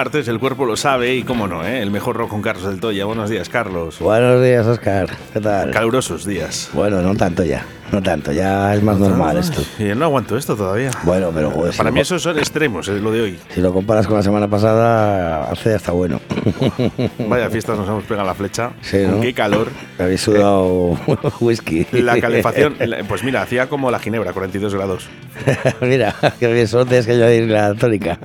martes, el cuerpo lo sabe y cómo no, ¿eh? el mejor rock con Carlos del Toya. Buenos días, Carlos. Buenos días, Oscar. ¿Qué tal? Calurosos días. Bueno, no tanto ya. No tanto, ya es más normal esto. Y no aguanto esto todavía. Bueno, pero joder, si Para lo mí esos son extremos, es lo de hoy. Si lo comparas con la semana pasada, hace hasta bueno. Vaya fiestas nos hemos pegado la flecha. Sí, Con ¿no? qué calor. Habéis sudado whisky. La calefacción, pues mira, hacía como la ginebra, 42 grados. Mira, que bien, solo tienes que añadir la tónica.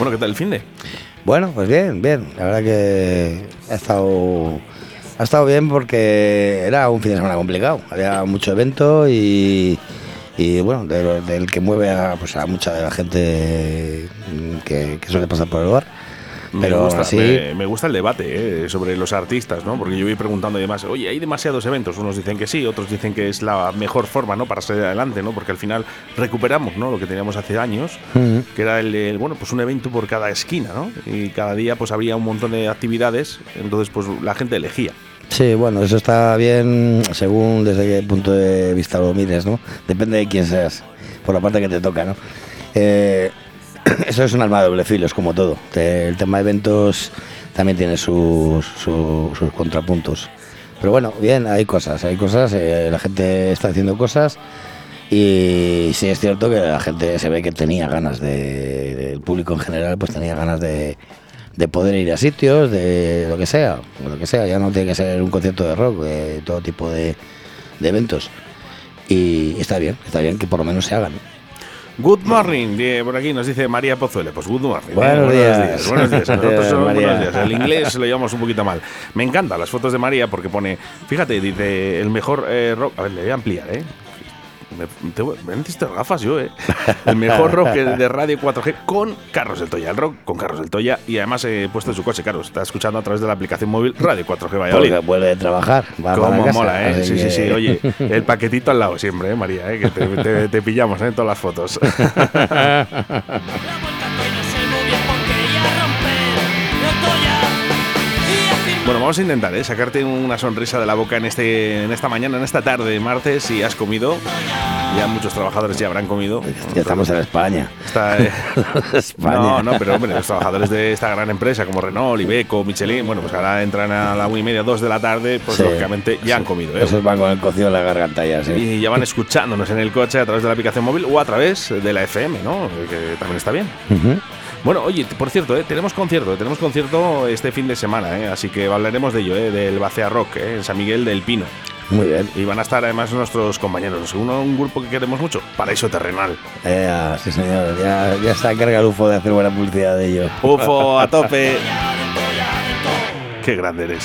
Bueno, ¿qué tal el fin de? Bueno, pues bien, bien. La verdad que ha estado, ha estado bien porque era un fin de semana complicado. Había mucho evento y, y bueno, del que mueve a, pues, a mucha de la gente que, que suele pasar por el lugar. Pero me, gusta, me, me gusta el debate ¿eh? sobre los artistas, ¿no? Porque yo voy preguntando y demás, oye, hay demasiados eventos. Unos dicen que sí, otros dicen que es la mejor forma, ¿no? Para salir adelante, ¿no? Porque al final recuperamos, ¿no? Lo que teníamos hace años, que era el, el, bueno, pues un evento por cada esquina, ¿no? Y cada día, pues había un montón de actividades. Entonces, pues la gente elegía. Sí, bueno, eso está bien según desde qué punto de vista lo mires, ¿no? Depende de quién seas, por la parte que te toca, ¿no? Eh, eso es un arma de doble filo, es como todo. El tema de eventos también tiene sus, contrapuntos. Pero bueno, bien, hay cosas, hay cosas, eh, la gente está haciendo cosas y sí es cierto que la gente se ve que tenía ganas de, el público en general pues tenía ganas de, de poder ir a sitios, de lo que sea, lo que sea, ya no tiene que ser un concierto de rock, de todo tipo de eventos. Y está bien, está bien que por lo menos se hagan. Good morning, por aquí nos dice María Pozuelo. Pues good morning. eh, Buenos días. Buenos días. Nosotros somos buenos días. El inglés lo llevamos un poquito mal. Me encantan las fotos de María porque pone, fíjate, dice el mejor eh, rock. A ver, le voy a ampliar, ¿eh? Me, te, me necesito gafas yo, ¿eh? El mejor rock de radio 4G con Carlos del Toya. El rock con Carlos del Toya. Y además he puesto en su coche, Carlos. Está escuchando a través de la aplicación móvil Radio 4G Valladolid. Porque vuelve de trabajar. Va casa, mola, ¿eh? Sí, sí, que- sí. Oye, el paquetito al lado siempre, ¿eh, María? ¿eh? Que te, te- te pillamos ¿eh? en todas las fotos. Bueno, vamos a intentar ¿eh? sacarte una sonrisa de la boca en, este, en esta mañana, en esta tarde de martes, si has comido. Ya muchos trabajadores ya habrán comido. Ya estamos en España. Está, eh, España. No, no, pero hombre, los trabajadores de esta gran empresa como Renault, Ibeco, Michelin, bueno, pues ahora entran a la una y media, dos de la tarde, pues Sí. lógicamente ya han comido. ¿eh? Esos van con el cocido en la garganta ya, sí. Y ya van escuchándonos en el coche a través de la aplicación móvil o a través de la FM, ¿no? Que también está bien. Bueno, oye, por cierto, ¿eh? tenemos concierto, tenemos concierto este fin de semana, ¿eh? así que hablaremos de ello, ¿eh? del Bacea Rock, en San Miguel del Pino. Muy bien. Y van a estar además nuestros compañeros, uno, un grupo que queremos mucho, Paraíso Terrenal. Eh, sí, señor. Ya, ya se encarga el UFO de hacer buena publicidad de ello. UFO a tope. Qué grande eres.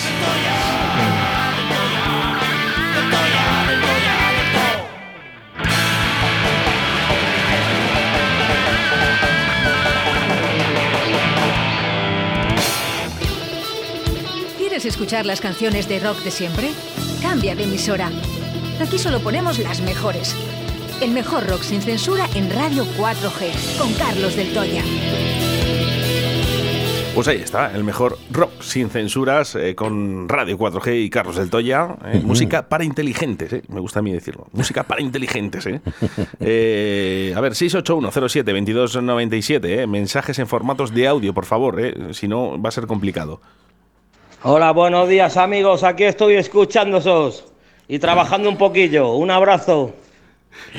¿Quieres escuchar las canciones de rock de siempre? Cambia de emisora. Aquí solo ponemos las mejores. El mejor rock sin censura en Radio 4G, con Carlos del Toya. Pues ahí está, el mejor rock sin censuras eh, con Radio 4G y Carlos del Toya. eh, Música para inteligentes, eh, me gusta a mí decirlo. Música para inteligentes. Eh. Eh, a ver, 681072297, eh, mensajes en formatos de audio, por favor, eh, si no va a ser complicado. Hola, buenos días amigos, aquí estoy escuchándosos y trabajando un poquillo. Un abrazo.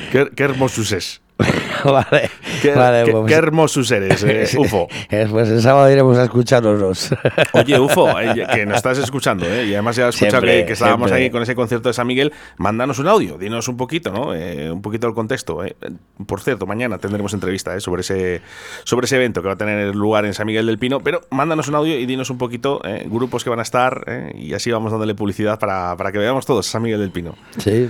Qué, qué hermosos es. vale. Qué, vale, qué- pues- qué hermosos eres, eh, UFO. Eh, Pues el sábado iremos a escucharnos. Oye, UFO, eh, que nos estás escuchando, ¿eh? y además ya has escuchado que, que estábamos siempre. ahí con ese concierto de San Miguel, mándanos un audio, dinos un poquito, ¿no? Un poquito el contexto. Por cierto, mañana tendremos entrevista sobre, ese, sobre ese evento que va a tener lugar en San Miguel del Pino, pero mándanos un audio y dinos un poquito grupos que van a estar, y así vamos dándole publicidad para, para que veamos todos San Miguel del Pino. sí.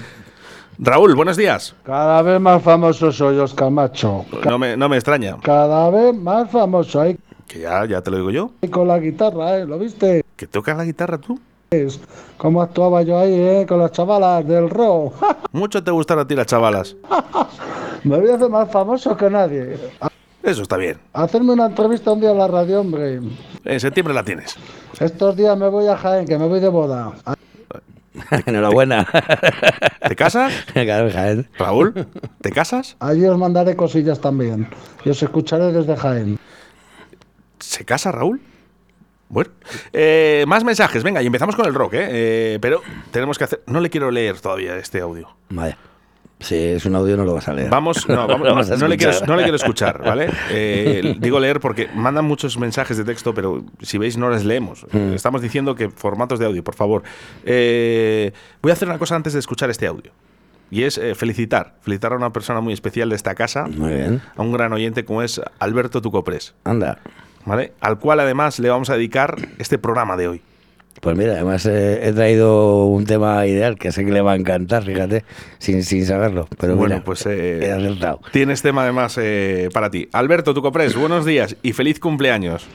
Raúl, buenos días. Cada vez más famoso soy Oscar Macho. No me, no me extraña, Cada vez más famoso ahí que ya, ya te lo digo yo, con la guitarra, ¿eh? ¿Lo viste? que tocas la guitarra tú. Cómo actuaba yo ahí, ¿eh? Con las chavalas del rock. Mucho te gustan a ti las chavalas. Me voy a hacer más famoso que nadie. Eso está bien. Hacerme una entrevista un día en la radio, hombre. En septiembre la tienes. Estos días me voy a Jaén, que me voy de boda. Enhorabuena. ¿Te casas? Claro, Jaén. Raúl, ¿te casas? Allí os mandaré cosillas también. Y os escucharé desde Jaén. ¿Se casa Raúl? Bueno, eh, más mensajes, venga, y empezamos con el rock, ¿eh? Eh, Pero tenemos que hacer... No le quiero leer todavía este audio. Vaya. Si es un audio, no lo vas a leer. Vamos, no, vamos, le quiero, escuchar. no le quiero escuchar, ¿vale? Eh, digo leer porque mandan muchos mensajes de texto, pero si veis no les leemos. Mm. Estamos diciendo que formatos de audio, por favor. Eh, voy a hacer una cosa antes de escuchar este audio. Y es eh, felicitar, felicitar a una persona muy especial de esta casa, Muy bien. a un gran oyente como es Alberto Tucopres. Anda. ¿vale? Al cual además le vamos a dedicar este programa de hoy. Pues mira, además eh, he traído un tema ideal que sé que le va a encantar, fíjate, sin, sin saberlo. Pero bueno, mira, pues eh, he acertado. tienes tema además eh, para ti. Alberto Tucopres, buenos días y feliz cumpleaños.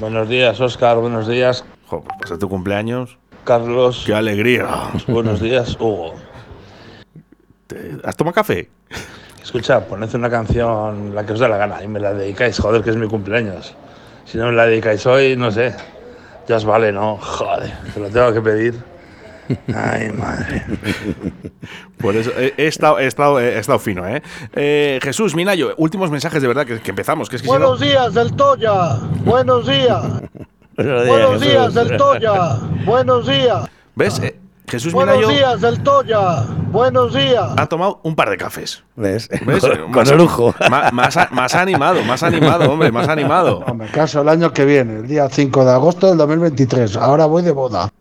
Buenos días, Oscar. Buenos días, Jo, pues pasa tu cumpleaños. Carlos. ¡Qué alegría! Buenos días, Hugo. ¿Te- ¿Has tomado café? Escucha, poned una canción, la que os dé la gana, y me la dedicáis, joder, que es mi cumpleaños. Si no me la dedicáis hoy, no sé, ya os vale, ¿no? Joder, te lo tengo que pedir. Ay, madre. Por eso he, he estado, he, estado, he estado fino, ¿eh? Eh, Jesús, Minayo, últimos mensajes de verdad que, que empezamos. Que es que si no- Buenos días, del Toya. Buenos días. Buenos Buenos días, del Toya. Buenos días. ¿Ves? Eh, Jesús Buenos Minayo días, del Toya. Buenos días. ha tomado un par de cafés. ¿Ves? ¿Ves? Con, Más- con lujo. Más, más animado, más animado, hombre, más animado. Me caso el año que viene, el día 5 de agosto del 2023. Ahora voy de boda.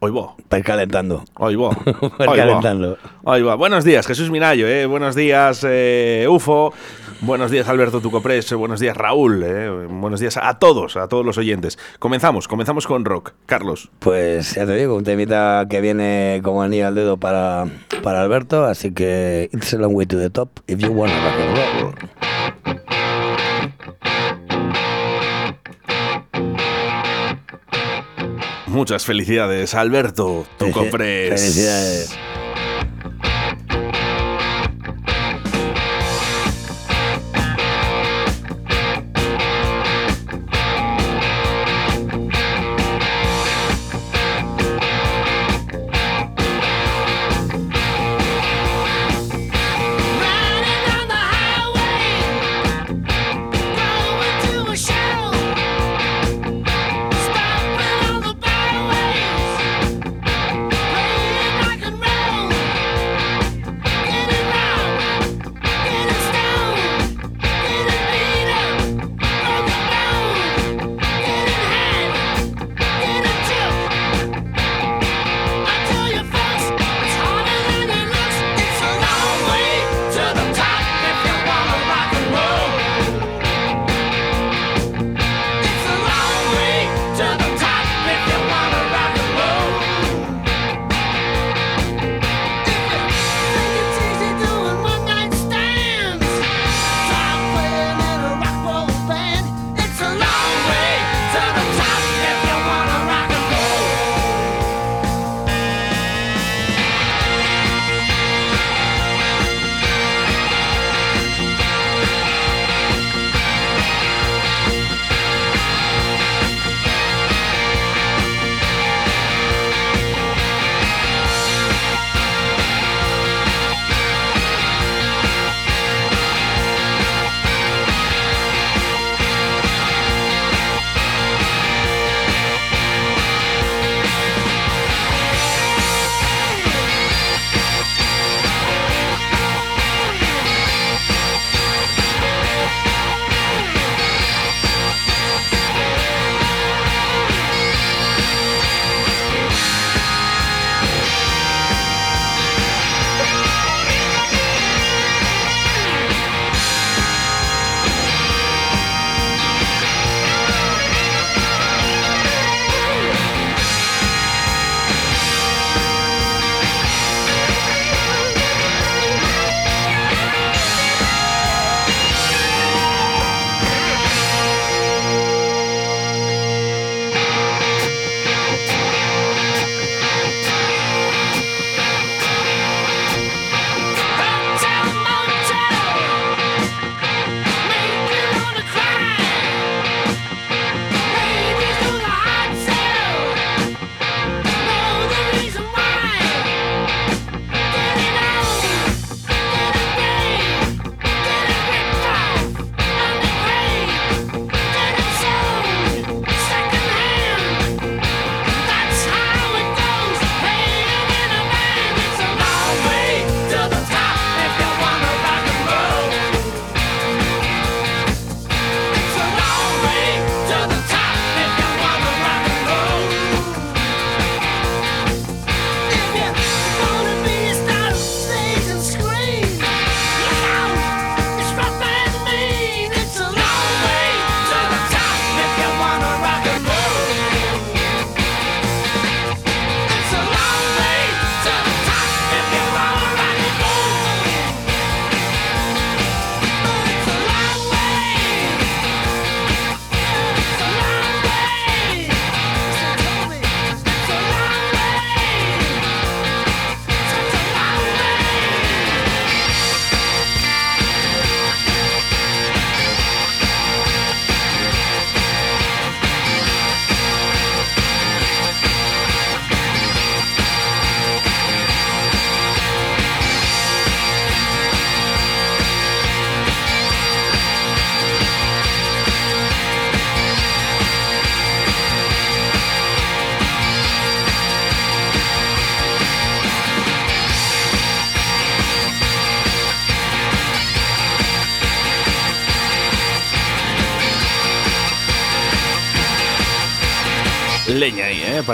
Hoy va, ir calentando. hoy va. Va. calentando. Ahí va. Buenos días, Jesús Minayo, ¿eh? Buenos días, eh, UFO. Buenos días, Alberto Tucopres. Buenos días, Raúl. Eh. Buenos días a todos, a todos los oyentes. Comenzamos, comenzamos con rock. Carlos. Pues ya te digo, un temita que viene como anillo al dedo para, para Alberto, así que it's a long way to the top if you want to rock. Muchas felicidades, Alberto. Tú compres. Felicidades.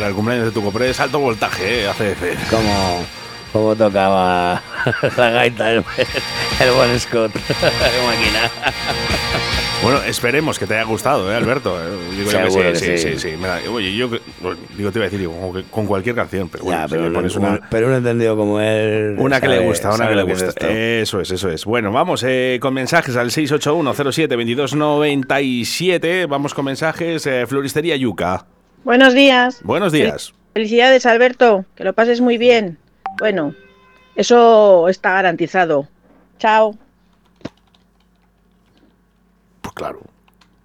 para el cumpleaños de tu copre es alto voltaje, ¿eh? ACF. Como, como tocaba la gaita el, el buen Scott. Qué máquina. Bueno, esperemos que te haya gustado, ¿eh, Alberto? Eh, digo yo que sí, que sí, sí, sí, sí. Mira, oye, yo digo, te iba a decir, digo, con cualquier canción, pero bueno, ya, pero, si pones pero no he entendido como él. Una que sabe, le gusta, una que le gusta. Es eso es, eso es. Bueno, vamos eh, con mensajes al 681072297. Vamos con mensajes, eh, Floristería Yuca. Buenos días. Buenos días. Felicidades, Alberto. Que lo pases muy bien. Bueno, eso está garantizado. Chao. Pues claro.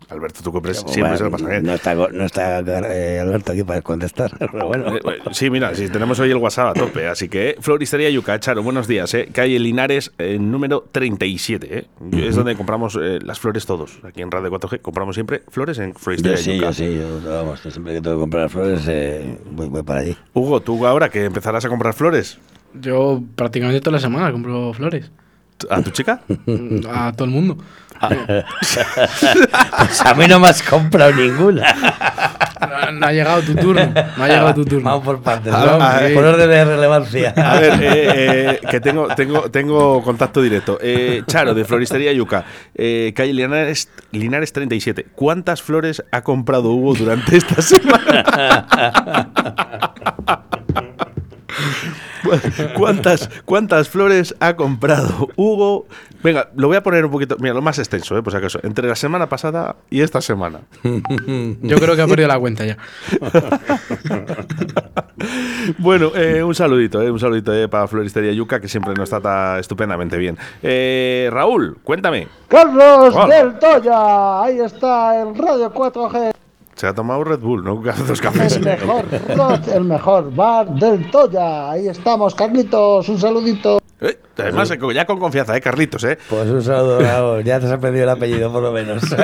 Alberto, tú compres Bueno, siempre se lo pasa bien. No está, no está eh, Alberto aquí para contestar, pero bueno. Eh, eh, Sí, mira, sí, tenemos hoy el WhatsApp a tope, así que Floristería Yuca, Charo, buenos días, ¿eh? calle Linares, eh, número 37, ¿eh? Es donde compramos eh, las flores todos, aquí en Radio 4G, compramos siempre flores en Yo Floristería sí, Yuca. yo sí, yo, vamos, yo siempre que tengo que comprar flores eh, voy, voy para allí. Hugo, tú ahora que empezarás a comprar flores, Yo prácticamente toda la semana compro flores. ¿a tu chica? A todo el mundo. Pues a mí no me has comprado ninguna. No, no ha llegado tu turno. No ha llegado tu turno. Vamos por partes, A- ¿no? a- por orden de relevancia. A ver, eh, eh, que tengo, tengo, tengo contacto directo. Eh, Charo, de Floristería Yuca, eh, calle Linares, Linares 37. ¿Cuántas flores ha comprado Hugo durante esta semana? ¿Cuántas, ¿Cuántas flores ha comprado Hugo? Venga, lo voy a poner un poquito, mira, lo más extenso, eh, por si acaso. Entre la semana pasada y esta semana. Yo creo que ha perdido la cuenta ya. Bueno, eh, un saludito, eh, un saludito eh, para Floristería Yuca, que siempre nos trata estupendamente bien. Eh, Raúl, cuéntame. Carlos del Toya, ahí está el Radio 4G, Se ha tomado Red Bull, ¿no? Dos cafés. el mejor el mejor bar del Toya. Ahí estamos, Carlitos, un saludito. Eh, además, eh, ya con confianza, ¿eh, Carlitos? ¿eh? Pues un saludo, Raúl. Ya te has aprendido el apellido, por lo menos.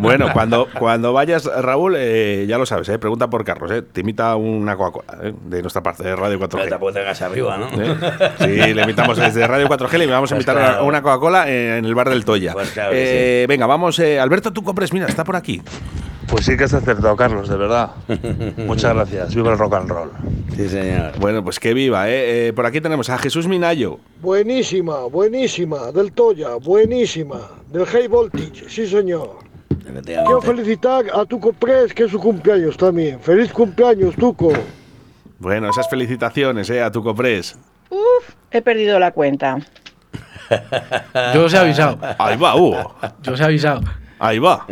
Bueno, cuando, cuando vayas, Raúl, eh, ya lo sabes, ¿eh? pregunta por Carlos, ¿eh? te invita una Coca-Cola ¿eh? de nuestra parte, de Radio 4G. tampoco te hagas arriba, ¿no? ¿Eh? Sí, le invitamos desde Radio 4G, le vamos a Pues invitar claro. a una Coca-Cola en el bar del Toya. Pues claro que Eh, Venga, vamos, eh, Alberto, tú compres, mira, está por aquí. Pues sí que has acertado, Carlos, de verdad. Muchas gracias. Viva el rock and roll. Sí, señor. Bueno, pues que viva, ¿eh? Eh, por aquí tenemos a Jesús Minayo. Buenísima, buenísima, del Toya, buenísima, del High Voltage, sí señor. Quiero felicitar a Tuco Press, que es su cumpleaños también. ¡Feliz cumpleaños, Tuco! Bueno, esas felicitaciones, ¿eh? A tu copres. Uf, he perdido la cuenta. Yo os he avisado. Ahí va, Hugo. Yo os he avisado. Ahí va.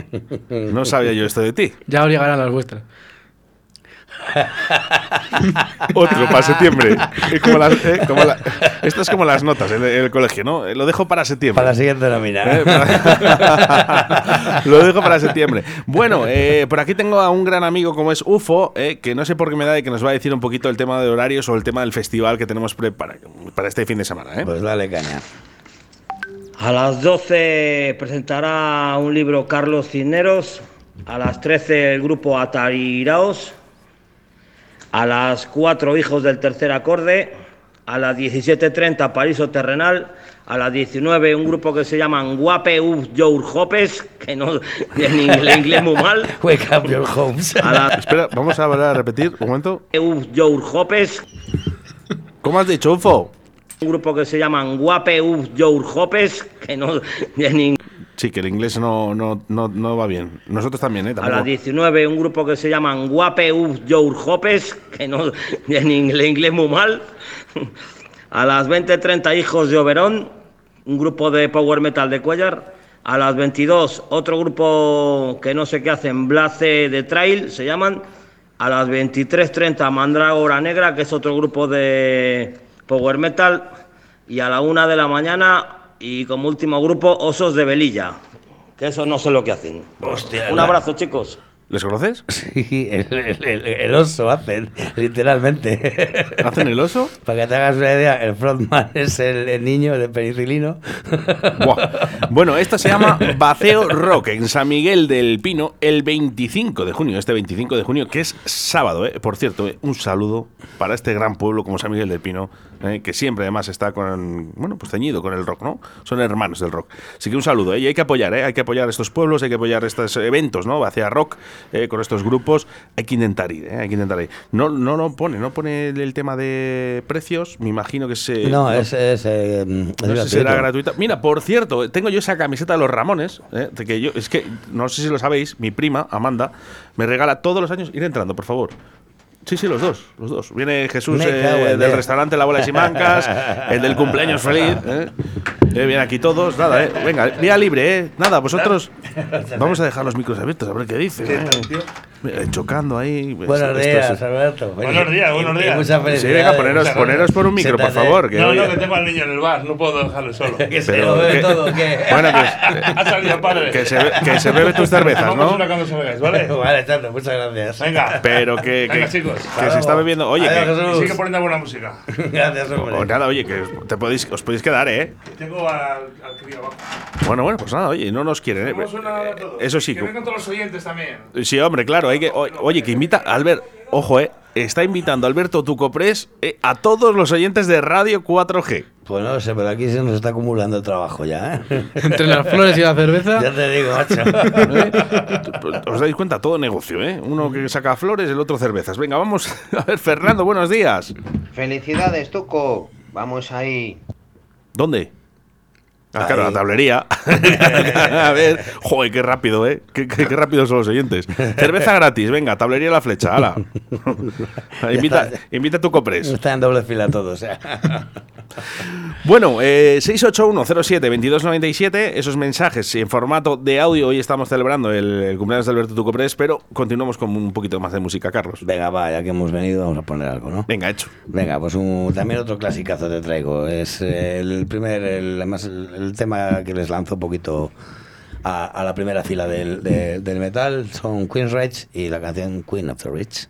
No sabía yo esto de ti. Ya os llegarán las vuestras. Otro para septiembre. Como las- eh, como la- esto es como las notas en el, el colegio, ¿no? Eh, Lo dejo para septiembre. Para la siguiente nómina. Eh, para- Lo dejo para septiembre. Bueno, eh, por aquí tengo a un gran amigo como es UFO, eh, que no sé por qué me da y que nos va a decir un poquito el tema de horarios o el tema del festival que tenemos para, para este fin de semana. ¿eh? Pues dale caña. A las 12 presentará un libro Carlos Cisneros. A las 13 el grupo Atariraos. A las 4 Hijos del Tercer Acorde. A las 17.30 Paraíso Terrenal. A las 19 un grupo que se llaman Guape Uf Your Hopes, que no en inglés, inglés muy mal. Wake up your homes. A Espera, vamos a volver a repetir un momento. Uf Your Hopes, ¿Cómo has dicho, UFO? un grupo que se llaman Guape Uf Your Hopes, que no en inglés. Sí, que el inglés no, no, no, no va bien. Nosotros también, ¿eh? A las 19 un grupo que se llaman Guape Uf Your Hopes, que no en inglés, inglés muy mal. A las 20.30 Hijos de Oberón, un grupo de power metal de Cuellar. A las 22 otro grupo que no sé qué hacen, Blace de Trail se llaman. A las 23.30 Mandrágora Negra, que es otro grupo de power metal. Y a la una de la mañana y como último grupo Osos de Velilla, que eso no sé lo que hacen. Hostia, Un la- abrazo chicos. ¿Les conoces? Sí, el, el- oso hacen, literalmente. ¿Hacen el oso? Para que te hagas una idea, el frontman es el, el niño de penicilino. Buah. Bueno, esto se llama Baceo Rock en San Miguel del Pino el 25 de junio, este 25 de junio, que es sábado, ¿eh? Por cierto, ¿eh? un saludo para este gran pueblo como San Miguel del Pino, ¿eh? que siempre además está con, bueno, pues ceñido con el rock, ¿no? Son hermanos del rock. Así que un saludo. Y hay que apoyar, ¿eh? Hay que apoyar estos pueblos, hay que apoyar estos eventos, ¿no? Bacea Rock, eh, con estos grupos, hay que intentar ir, eh, hay que intentar ir. No, no, no pone, no pone el tema de precios, me imagino que se... No, es, es, eh, es no sé si será gratuita. Mira, por cierto, tengo yo esa camiseta de los Ramones, eh, de que yo, es que, no sé si lo sabéis, mi prima, Amanda, me regala todos los años, ir entrando, por favor. Sí, sí, los dos, los dos. Viene Jesús eh, del restaurante La Bola de Simancas, el del cumpleaños feliz. ¿eh? Eh, vienen aquí todos, nada, eh. Venga, vía libre, ¿eh? Nada, vosotros. Vamos a dejar los micros abiertos, a ver qué dicen. ¿eh? Mira, chocando ahí. Buenos Esto días, es- Alberto. Buenos días, buenos días. muchas Sí, felicidades. venga, poneros, poneros por un micro, por favor. Que No, no, que tengo al niño en el bar, no puedo dejarlo solo. Que se Pero lo bebe que- todo, ¿qué? Bueno, pues. Ha salido padre. Que se, que se bebe tus cervezas, Vamos ¿no? una cuando salgáis, ¿vale? Vale, Chato, muchas gracias. Venga. Pero que, Venga, que, chicos. que se está bebiendo. Oye, Adiós, que, sigue poniendo buena música. Gracias, hombre. o nada, oye, que te podéis, os podéis quedar, ¿eh? Tengo al, al crío abajo. Bueno, bueno, pues nada, oye, no nos quieren, ¿eh? Eso sí. Que vengan todos los oyentes también. Sí, hombre, claro, hay que, o- oye, que invita, Albert, ojo, eh, está invitando Alberto Tucoprés eh, a todos los oyentes de Radio 4G. Pues no sé, pero aquí se nos está acumulando el trabajo ya, ¿eh? Entre las flores y la cerveza. Ya te digo, macho. ¿Os dais cuenta? Todo negocio, ¿eh? Uno que saca flores, el otro cervezas. Venga, vamos a ver, Fernando, buenos días. Felicidades, Tuco. Vamos ahí. ¿Dónde? Ah, claro, la tablería. a ver, joder, qué rápido, ¿eh? Qué, qué- qué rápido son los oyentes. Cerveza gratis, venga, tablería la flecha, hala. invita, invita a tu copres. Está en doble fila todo, o sea. Bueno, eh, 681072297, esos mensajes en formato de audio. Hoy estamos celebrando el, el cumpleaños de Alberto Tucopres, pero continuamos con un poquito más de música, Carlos. Venga, va, ya que hemos venido, vamos a poner algo, ¿no? Venga, hecho. Venga, pues un- también otro clasicazo te traigo. Es el primer, el, además el, el tema que les lanzo un poquito a, a la primera fila del, de- del metal. Son Queen's Rage y la canción Queen of the Rich.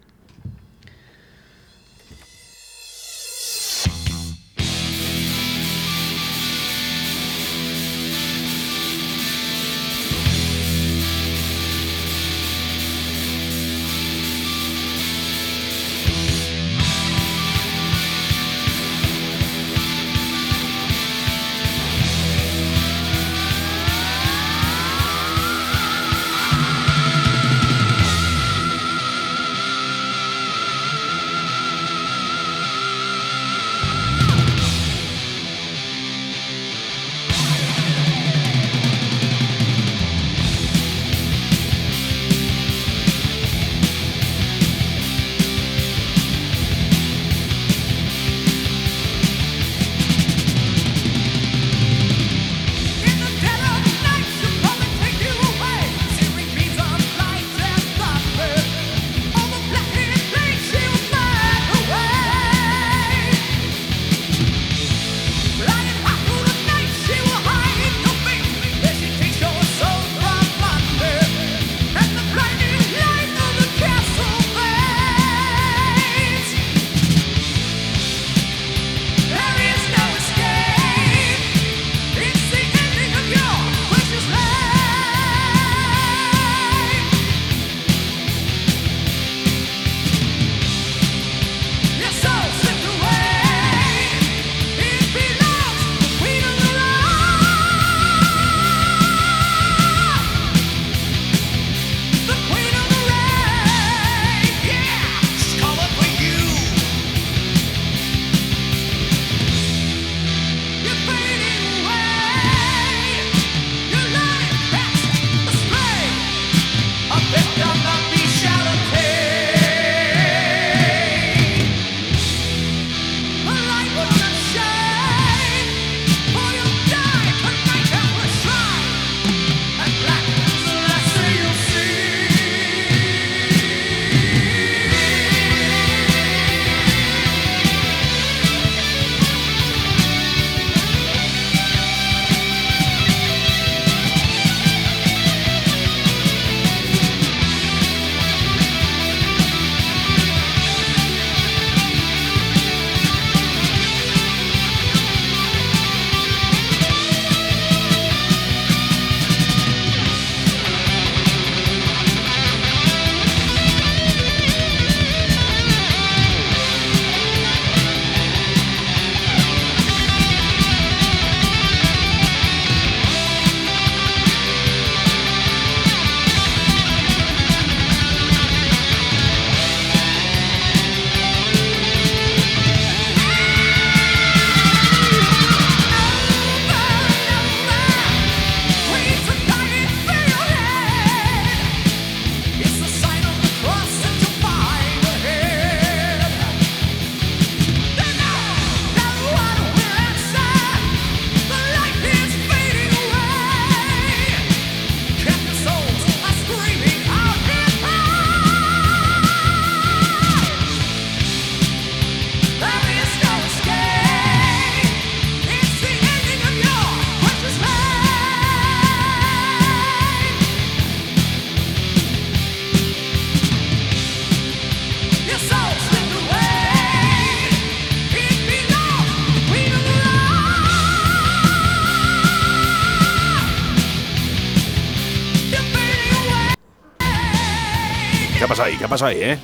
Pasado ahí? ¿Qué ha pasado ahí, eh?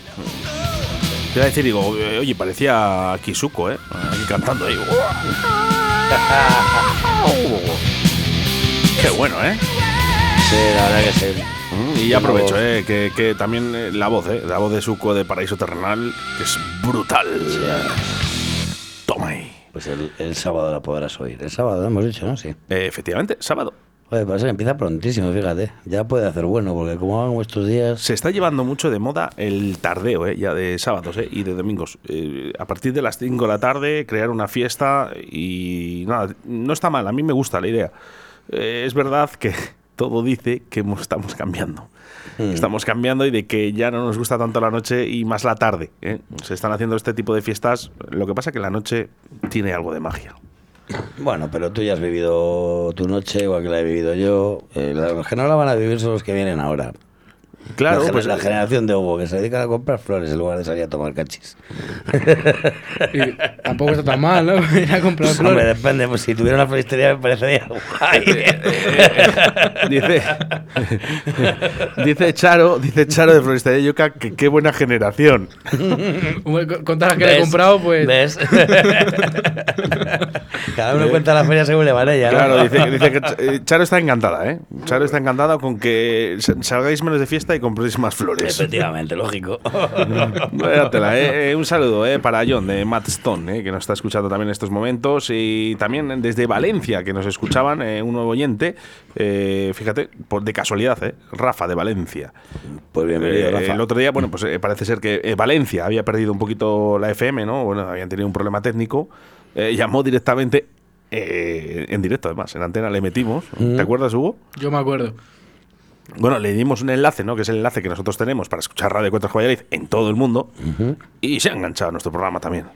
Te iba a decir, digo, eh, oye, parecía Kisuko, ¿eh? Aquí cantando ahí. Qué bueno, ¿eh? Sí, la verdad que sí. Mm, Y aprovecho, eh, que, que también eh, la voz, eh, la voz de Suco de Paraíso Terrenal, que es brutal. Toma ahí. Pues el, el sábado la podrás oír. El sábado hemos dicho, ¿no? Sí. Eh, efectivamente, sábado. Joder, parece que empieza prontísimo, fíjate. Ya puede hacer bueno, porque como van estos días. Se está llevando mucho de moda el tardeo, eh, ya de sábados eh, y de domingos. Eh, a partir de las 5 de la tarde, crear una fiesta y nada, no está mal, a mí me gusta la idea. Eh, es verdad que todo dice que estamos cambiando. Mm. Estamos cambiando y de que ya no nos gusta tanto la noche y más la tarde. ¿eh? Se están haciendo este tipo de fiestas. Lo que pasa que la noche tiene algo de magia. Bueno, pero tú ya has vivido tu noche, igual que la he vivido yo. Eh, los que no la van a vivir son los que vienen ahora. Claro, la, pues, la eh, generación de Hugo, que se dedican a comprar flores en lugar de salir a tomar cachis. Y tampoco está tan mal, ¿no? Ir a comprar Pues, hombre, flores. depende, pues si tuviera una floristería me parecería guay. dice, dice Charo, dice Charo de Floristería Yuca que qué buena generación. Con- las que le he comprado, pues. ¿Ves? Cada uno cuenta la feria según le van ella, ¿no? Claro, dice, dice que eh, Charo está encantada, ¿eh? Charo está encantada con que sa- salgáis menos de fiesta y compréis más flores. Efectivamente, lógico. Eh, eh, un saludo eh, para John de Matt Stone, eh, que nos está escuchando también en estos momentos. Y también desde Valencia, que nos escuchaban, eh, un nuevo oyente. eh, fíjate, por, de casualidad, eh, Rafa de Valencia. Pues bienvenido, Eh, Rafa. El otro día, bueno, pues eh, parece ser que eh, Valencia había perdido un poquito la FM, ¿no? Bueno, habían tenido un problema técnico. Eh, llamó directamente, eh, en directo además, en antena le metimos. Mm. ¿Te acuerdas, Hugo? Yo me acuerdo. Bueno, le dimos un enlace, ¿no? Que es el enlace que nosotros tenemos para escuchar Radio Cuatro Valladolid en todo el mundo. Y se ha enganchado a nuestro programa también.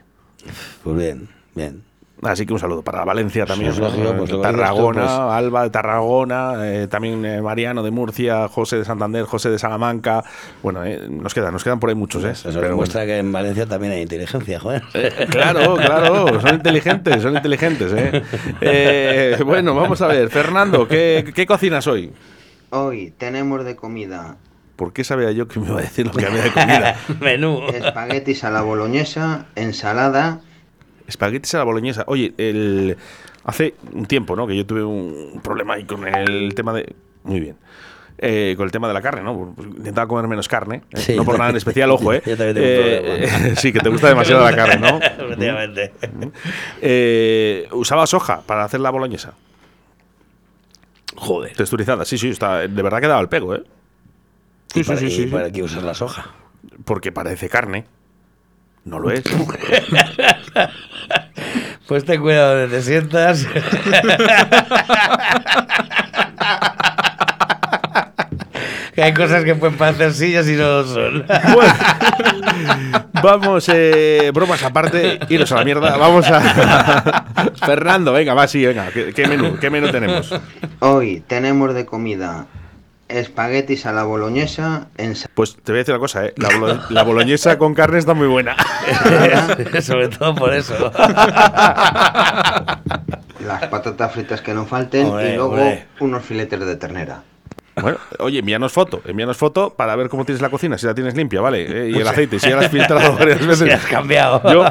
Pues bien, bien. Así que un saludo para Valencia también. lógico, ¿no? pues tú, Tarragona, pues. Alba de Tarragona, eh, también eh, Mariano de Murcia, José de Santander, José de Salamanca. Bueno, eh, nos quedan, nos quedan por ahí muchos, ¿eh? Eso Pero bueno. demuestra que en Valencia también hay inteligencia, joder. Claro, claro, son inteligentes, son inteligentes, ¿eh? Eh, bueno, vamos a ver, Fernando, ¿qué, qué cocinas hoy? Hoy tenemos de comida ¿Por qué sabía yo que me iba a decir lo que había de comida? Menú. espaguetis a la boloñesa, ensalada. Espaguetis a la boloñesa. Oye, el, hace un tiempo, ¿no? Que yo tuve un problema ahí con el tema de... Muy bien. Eh, con el tema de la carne, ¿no? Pues Intentaba comer menos carne. ¿eh? Sí, no por nada en especial, ojo, ¿eh? yo también tengo un Eh, problema. sí, que te gusta demasiado la carne, ¿no? Efectivamente. Eh, usaba soja para hacer la boloñesa. Joder. Texturizada, sí, sí, está, de verdad que daba el pego, ¿eh? Sí, ¿Y sí, para, sí, y sí, para qué la soja? Porque parece carne. No lo es. Pues ten cuidado donde te sientas. que hay cosas que pueden parecer sillas y no lo son. Bueno, vamos, eh, bromas aparte, iros a la mierda. Vamos a. Fernando, venga, va, sí, venga. ¿Qué, qué menú, ¿Qué menú tenemos? Hoy tenemos de comida espaguetis a la boloñesa, Pues te voy a decir una cosa, ¿eh? La, bolo- la boloñesa con carne está muy buena. Sobre todo por eso. las patatas fritas que no falten y luego unos filetes de ternera. Bueno, oye, envíanos foto, envíanos foto para ver cómo tienes la cocina, si la tienes limpia, ¿vale? Eh, y el aceite, si ya la has filtrado varias veces. Si has cambiado. Yo,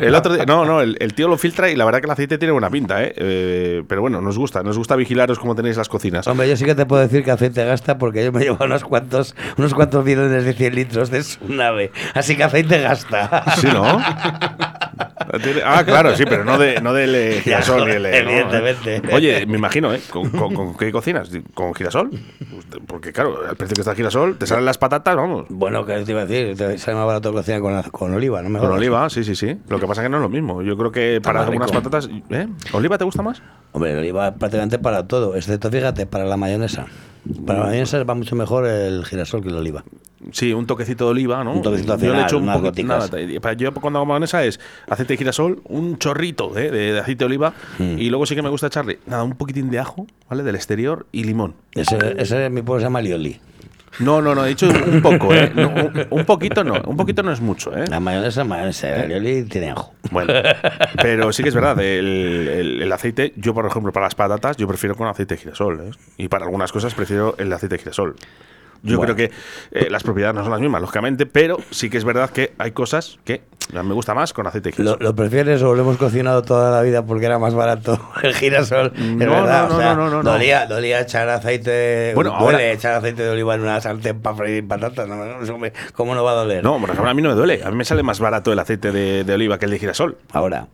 el otro día, no, no, el, el tío lo filtra y la verdad que el aceite tiene buena pinta, ¿eh? Eh, Pero bueno, nos gusta, nos gusta vigilaros cómo tenéis las cocinas. Hombre, yo sí que te puedo decir que aceite gasta porque yo me llevo unos cuantos, unos cuantos bidones de 100 litros de su nave. Así que aceite gasta. Sí, ¿no? Ah, claro, sí, pero no de no del eh, girasol ni el, eh, ¿no? evidentemente. Oye, me imagino, ¿eh? ¿Con, con- con qué cocinas? ¿Con girasol? Porque claro, al precio que está el girasol, te salen las patatas, vamos. Bueno, que te iba a decir, te sale más barato cocinar con, con oliva, ¿no? Me Con oliva, sí, sí, sí. Lo que pasa es que no es lo mismo. Yo creo que para algunas rico. patatas. ¿eh? ¿Oliva te gusta más? Hombre, oliva prácticamente para todo, excepto, fíjate, para la mayonesa. Para la mayonesa va mucho mejor el girasol que el oliva. Sí, un toquecito de oliva, ¿no? Un toquecito al Yo le final, echo un poco. Nada, yo cuando hago mayonesa es aceite de girasol, un chorrito ¿eh? de, de aceite de oliva Mm. y luego sí que me gusta echarle nada, un poquitín de ajo, ¿vale? Del exterior y limón. Ese, ese mi pueblo se llama lioli. No, no, no, he dicho un poco, ¿eh? No, un, un poquito no, un poquito no es mucho, ¿eh? La mayonesa es mayonesa, el lioli tiene ajo. Bueno, pero sí que es verdad, el, el- el aceite, yo por ejemplo para las patatas, yo prefiero con aceite de girasol, ¿eh? Y para algunas cosas prefiero el aceite de girasol. Yo Bueno. creo que eh, las propiedades no son las mismas, lógicamente, pero sí que es verdad que hay cosas que me gusta más con aceite de ¿Lo, lo prefieres o lo hemos cocinado toda la vida porque era más barato el girasol? es No, verdad, no, o sea, no, no, no. Dolía, dolía echar aceite. Bueno, duele ahora- echar aceite de oliva en una sartén para freír patatas. ¿Cómo no va a doler? No, por ejemplo, a mí no me duele. A mí me sale más barato el aceite de, de oliva que el de girasol. Ahora.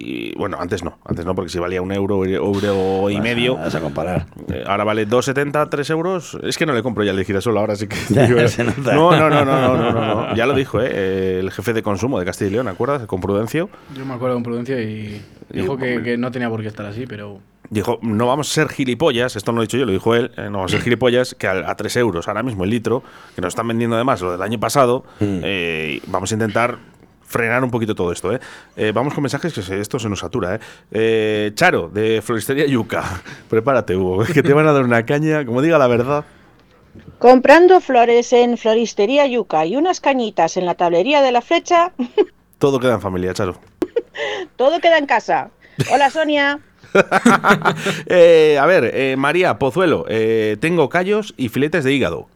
Y bueno, antes no. Antes no, porque si valía un euro, euro y Vas a- medio. Vas a comparar. eh, ahora vale 2,70, 3 euros. Es que no le compro ya el de girasol, ahora sí que. Ya, digo, se nota. no, no, no, no, no, no, no, no. Ya lo dijo, ¿eh? El jefe de consumo de Castilla y León, ¿acuerdas? Con Prudencio. Yo me acuerdo con Prudencia y dijo que, no tenía por qué estar así, pero Dijo, no vamos a ser gilipollas, esto no lo he dicho yo, lo dijo él, eh, no vamos a ser gilipollas, que a, a 3 euros ahora mismo el litro, que nos están vendiendo además lo del año pasado, eh, y vamos a intentar frenar un poquito todo esto. ¿eh? Eh, vamos con mensajes que se- esto se nos satura. ¿eh? Eh, Charo, de Floristería Yuca, prepárate Hugo, que te van a dar una caña, como diga la verdad. Comprando flores en Floristería Yuca y unas cañitas en la tablería de la flecha, Todo queda en familia, Charo. todo queda en casa. Hola Sonia. Eh, a ver, María Pozuelo, tengo callos y filetes de hígado.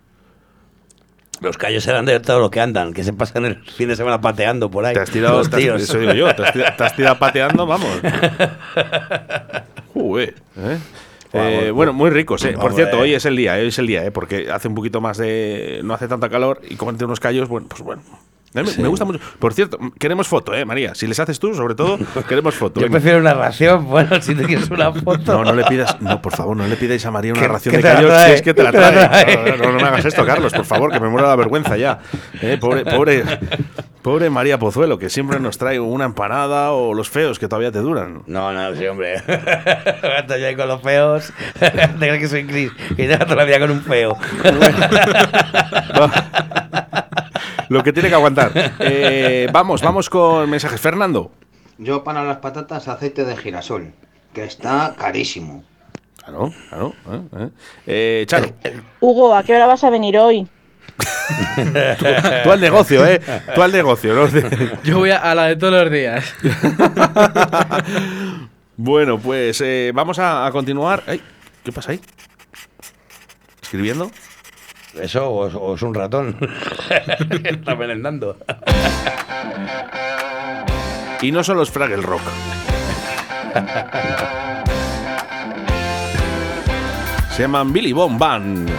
Los callos eran de todo lo que andan, que se pasan el fin de semana pateando por ahí. Te has tirado, los te has- tíos. eso digo yo, te has, tirado, te has tirado pateando, vamos. Joder, ¿eh? Eh, bueno, muy ricos, ¿eh? Por cierto, hoy es el día, eh, hoy es el día, ¿eh? Porque hace un poquito más de... No hace tanta calor y comerte unos callos, bueno, pues bueno. Me, gusta mucho. Por cierto, queremos foto, ¿eh, María? Si les haces tú, sobre todo, queremos foto. Yo Venga. prefiero una ración, bueno, si te quieres una foto. No, no le pidas, no, por favor, no le pidáis a María una ración de callos si es que te la trae. No, no, no me hagas esto, Carlos, por favor, que me muero la vergüenza ya. Eh, pobre, pobre, pobre María Pozuelo, que siempre nos trae una empanada o los feos que todavía te duran. No, no, sí, hombre. Estoy ahí con los feos. ¿Te crees que soy Chris? Que ya toda la vida con un feo. Lo que tiene que aguantar. Eh, vamos, vamos con mensajes. Fernando. Yo para las patatas aceite de girasol, que está carísimo. Claro, claro. eh, eh. Eh, Charo, Hugo, ¿a qué hora vas a venir hoy? tú al negocio, ¿eh? Tú al negocio, ¿no? yo voy a, a la de todos los días. Bueno, pues eh, vamos a, a continuar. Ay, ¿Qué pasa ahí? ¿Escribiendo? Eso o, es- o es un ratón. Está merendando. Y no solo es Fraggle Rock. Se llaman Billy Bomb Band.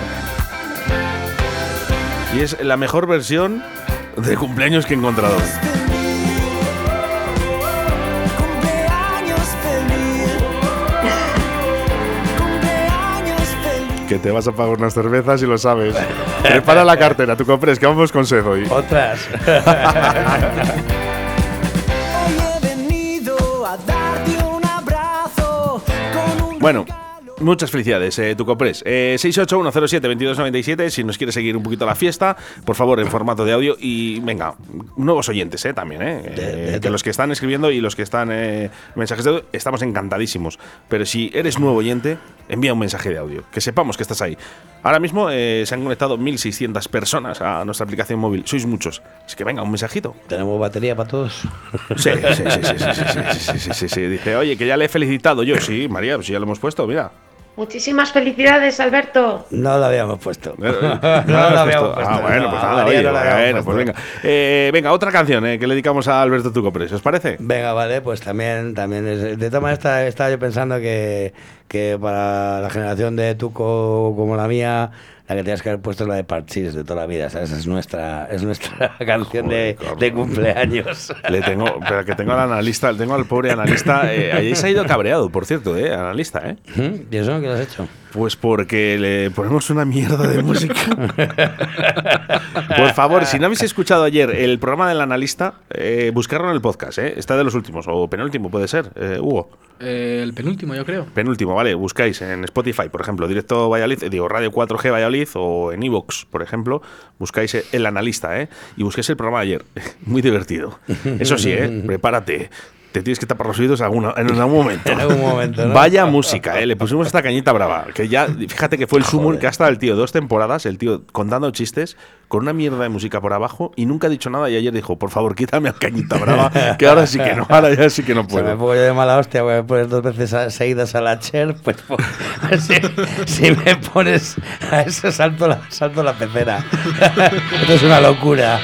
Y es la mejor versión de cumpleaños que he encontrado. Que te vas a pagar unas cervezas y lo sabes. Prepara la cartera, tú compres, que vamos con sed hoy. Otras. Bueno, muchas felicidades, eh, tu compres. Eh, 681072297, si nos quieres seguir un poquito la fiesta, por favor, en formato de audio. Y venga, nuevos oyentes eh, también, eh, eh, que los que están escribiendo y los que están eh, mensajes de audio, estamos encantadísimos. Pero si eres nuevo oyente, envía un mensaje de audio, que sepamos que estás ahí. Ahora mismo eh, se han conectado 1.600 personas a nuestra aplicación móvil. Sois muchos. Así que venga, un mensajito. ¿Tenemos batería para todos? Sí, sí, sí, sí, sí, sí, sí, sí, sí, sí, sí. Dice, oye, que ya le he felicitado yo. Sí, María, pues ya lo hemos puesto, mira. Muchísimas felicidades, Alberto. No lo habíamos puesto. No, no lo habíamos puesto. Ah, bueno, no, pues nada, María oye, no la habíamos bueno, pues venga. Eh, venga, otra canción eh, que le dedicamos a Alberto Tucopres, ¿os parece? Venga, vale, pues también, también es- de todas maneras está- estaba yo pensando que, que para la generación de Tuco como la mía, la que tenías que haber puesto es la de Parchís de toda la vida, ¿sabes? Es nuestra, es nuestra canción de, de cumpleaños. Le tengo, pero que tengo al analista, tengo al pobre analista. Eh, ayer se ha ido cabreado, por cierto, eh, analista, ¿eh? ¿Y eso qué lo has hecho? Pues porque le ponemos una mierda de música. Por favor, si no habéis escuchado ayer el programa del analista, eh, buscarlo en el podcast, ¿eh? Está de los últimos, o penúltimo puede ser, eh, Hugo. Eh, el penúltimo, yo creo. Penúltimo, vale, buscáis en Spotify, por ejemplo, Directo Valladolid, digo, Radio 4G Valladolid, o en Evox, por ejemplo, buscáis El Analista, ¿eh? Y busquéis el programa de ayer. Muy divertido. Eso sí, ¿eh? Prepárate. Te tienes que tapar los oídos alguna- en algún momento. En algún momento, ¿no? Vaya música, ¿eh? Le pusimos esta cañita brava. Que ya, fíjate que fue el sumo que ha estado el tío dos temporadas, el tío contando chistes, con una mierda de música por abajo y nunca ha dicho nada. Y ayer dijo, por favor, quítame a cañita brava, que ahora sí que no, ahora ya sí que no O sea, me puedo. pongo yo de mala hostia, voy a poner dos veces seguidas a la Cher, pues, pues, a ver si, si me pones a eso salto la, salto la pecera. Esto es una locura.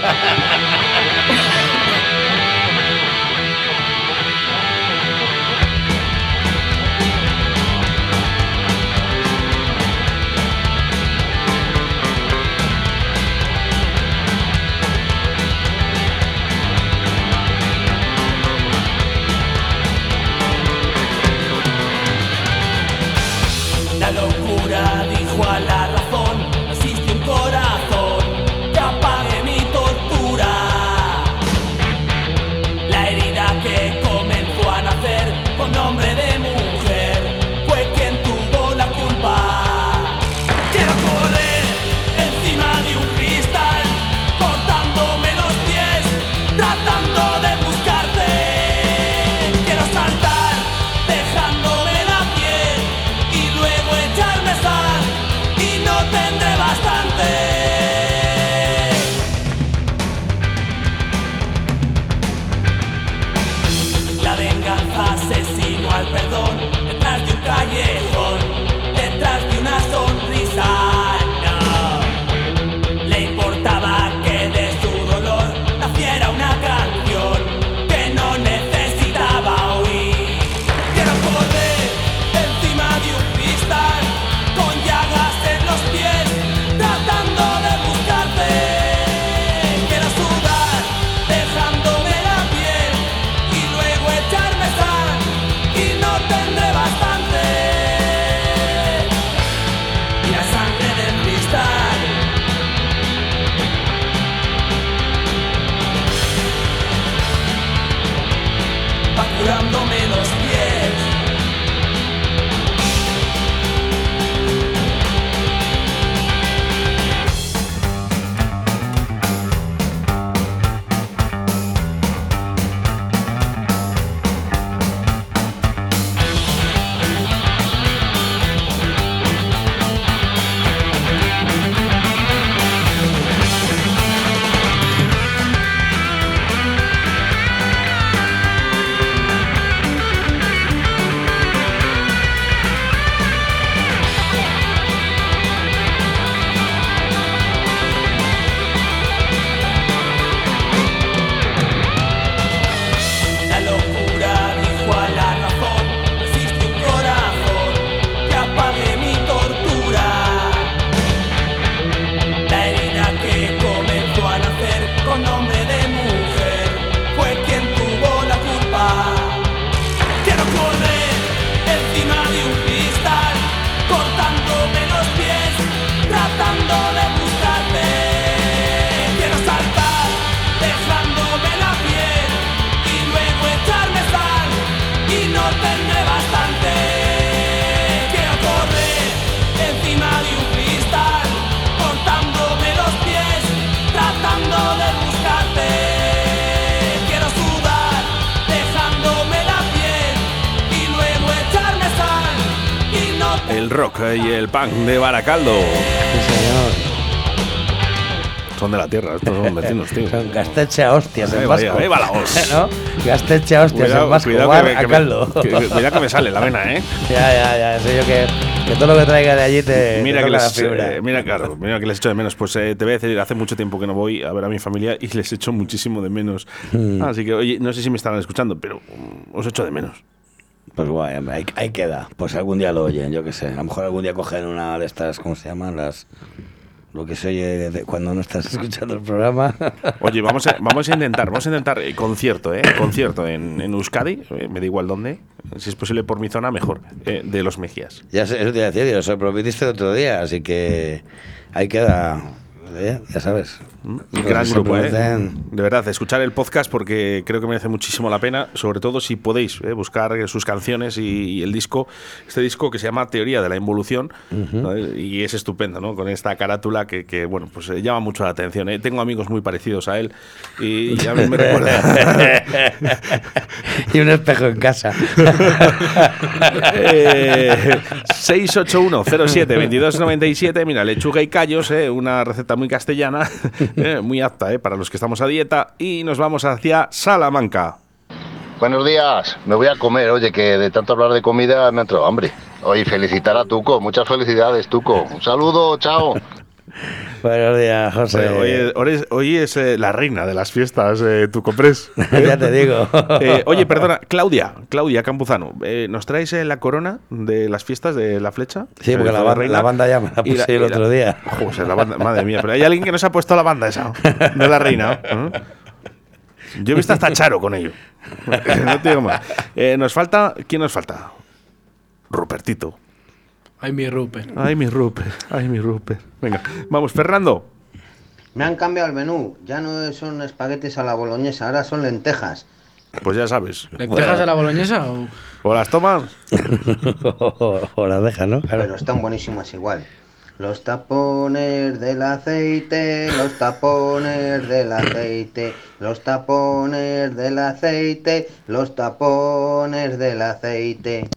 De Baracaldo. Son de la tierra, estos son vecinos, tío. Son Gasteche a hostias en va, vasco. ahí va la hoz. ¿No? Gasteche a hostias Cuidado, en vasco. cuidado bar que a que me- caldo. que- cuidado que me sale la vena, ¿eh? Ya, ya, ya. Sé yo que, que todo lo que traiga de allí te, Mira te que les, la eh, mira, claro, mira que les echo de menos. Pues eh, te voy a decir, hace mucho tiempo que no voy a ver a mi familia y les echo muchísimo de menos. Mm. Así que, oye, no sé si me estarán escuchando, pero mm, os echo de menos. Pues guay, ahí, ahí queda. Pues algún día lo oyen, yo qué sé. A lo mejor algún día cogen una de estas, ¿cómo se llaman? Las. Lo que se oye de- cuando no estás escuchando el programa. Oye, vamos a, vamos a intentar, vamos a intentar eh, concierto, ¿eh? Concierto en, en Euskadi, eh, me da igual dónde, si es posible por mi zona, mejor, eh, de los Mejías. Ya sé, eso te iba a decir, lo prometiste el otro día, así que ahí queda. ¿eh? Ya sabes. Gran Pues grupo, ¿eh? De verdad, escuchar el podcast porque creo que merece muchísimo la pena, sobre todo si podéis ¿eh? buscar sus canciones y, y el disco, este disco que se llama Teoría de la Involución, ¿no? y es estupendo, ¿no? Con esta carátula que, que, bueno, pues eh, llama mucho la atención. ¿eh? Tengo amigos muy parecidos a él y, y a mí me recuerda. y un espejo en casa. Eh, 681-07-2297. Mira, lechuga y callos, eh, una receta muy castellana, eh, muy apta eh, para los que estamos a dieta. Y nos vamos hacia Salamanca. Buenos días, me voy a comer, oye, que de tanto hablar de comida me ha entrado hambre. Oye, felicitar a Tuco, muchas felicidades, Tuco. Un saludo, chao. Buenos días, José. Hoy, es- hoy eh, la reina de las fiestas, eh, tu comprés. Ya te digo. Eh, oye, perdona, Claudia, Claudia Campuzano, eh, ¿nos traes la corona de las fiestas de la flecha? Sí, porque la, reina. banda ya me la puse la- el otro día. Joder, la banda, madre mía, pero hay alguien que nos ha puesto la banda esa de la reina. Yo he visto hasta Charo con ello. No te digo más. Nos falta, ¿quién nos falta? Rupertito. Ay, mi Rupert. Ay, mi Rupert, ay, mi Rupert. Venga, vamos, Fernando. Me han cambiado el menú. Ya no son espaguetis a la boloñesa, ahora son lentejas. Pues ya sabes. ¿Lentejas a la boloñesa o...? ¿O las tomas? o las dejas, ¿no? Pero están buenísimas igual. Los tapones del aceite, los tapones del aceite, los tapones del aceite, los tapones del aceite.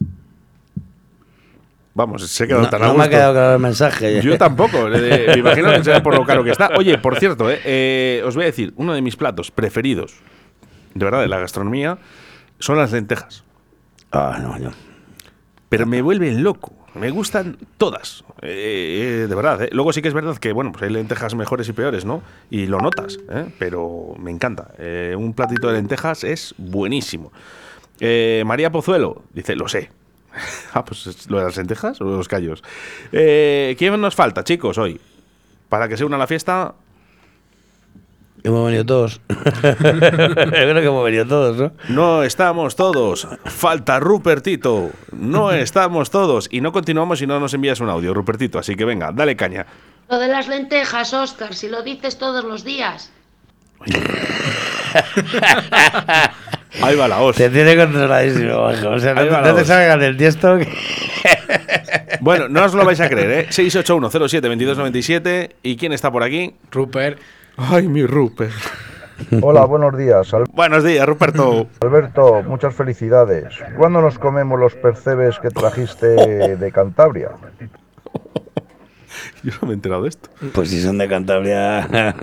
Vamos, se ha quedado No, tan a no me ha quedado claro el mensaje. Yo tampoco. me imagino que será por lo caro que está. Oye, por cierto, eh, eh, os voy a decir, uno de mis platos preferidos, de verdad, de la gastronomía, son las lentejas. Ah, no, no. Pero me vuelven loco. Me gustan todas. Eh, de verdad. Luego sí que es verdad que, bueno, pues hay lentejas mejores y peores, ¿no? Y lo notas. Pero me encanta. Un platito de lentejas es buenísimo. María Pozuelo dice, lo sé. ah, pues es lo de las lentejas o los callos. Eh, ¿Quién nos falta, chicos, hoy? Para que se una a la fiesta. Hemos venido todos. Yo creo que hemos venido todos, ¿no? No estamos todos. Falta Rupertito. No estamos todos. Y no continuamos si no nos envías un audio, Rupertito. Así que venga, dale caña. Lo de las lentejas, Oscar, si lo dices todos los días. Ahí va la hostia. Te tiene controladísimo, Juanjo. O sea, no, te salgas del tiesto. que- Bueno, no os lo vais a creer, ¿eh? 681072297. ¿Y quién está por aquí? Rupert. Ay, mi Rupert. Hola, buenos días. Al- Buenos días, Ruperto. Alberto, muchas felicidades. ¿Cuándo nos comemos los percebes que trajiste de Cantabria? Yo no me he enterado de esto. Pues si son de Cantabria,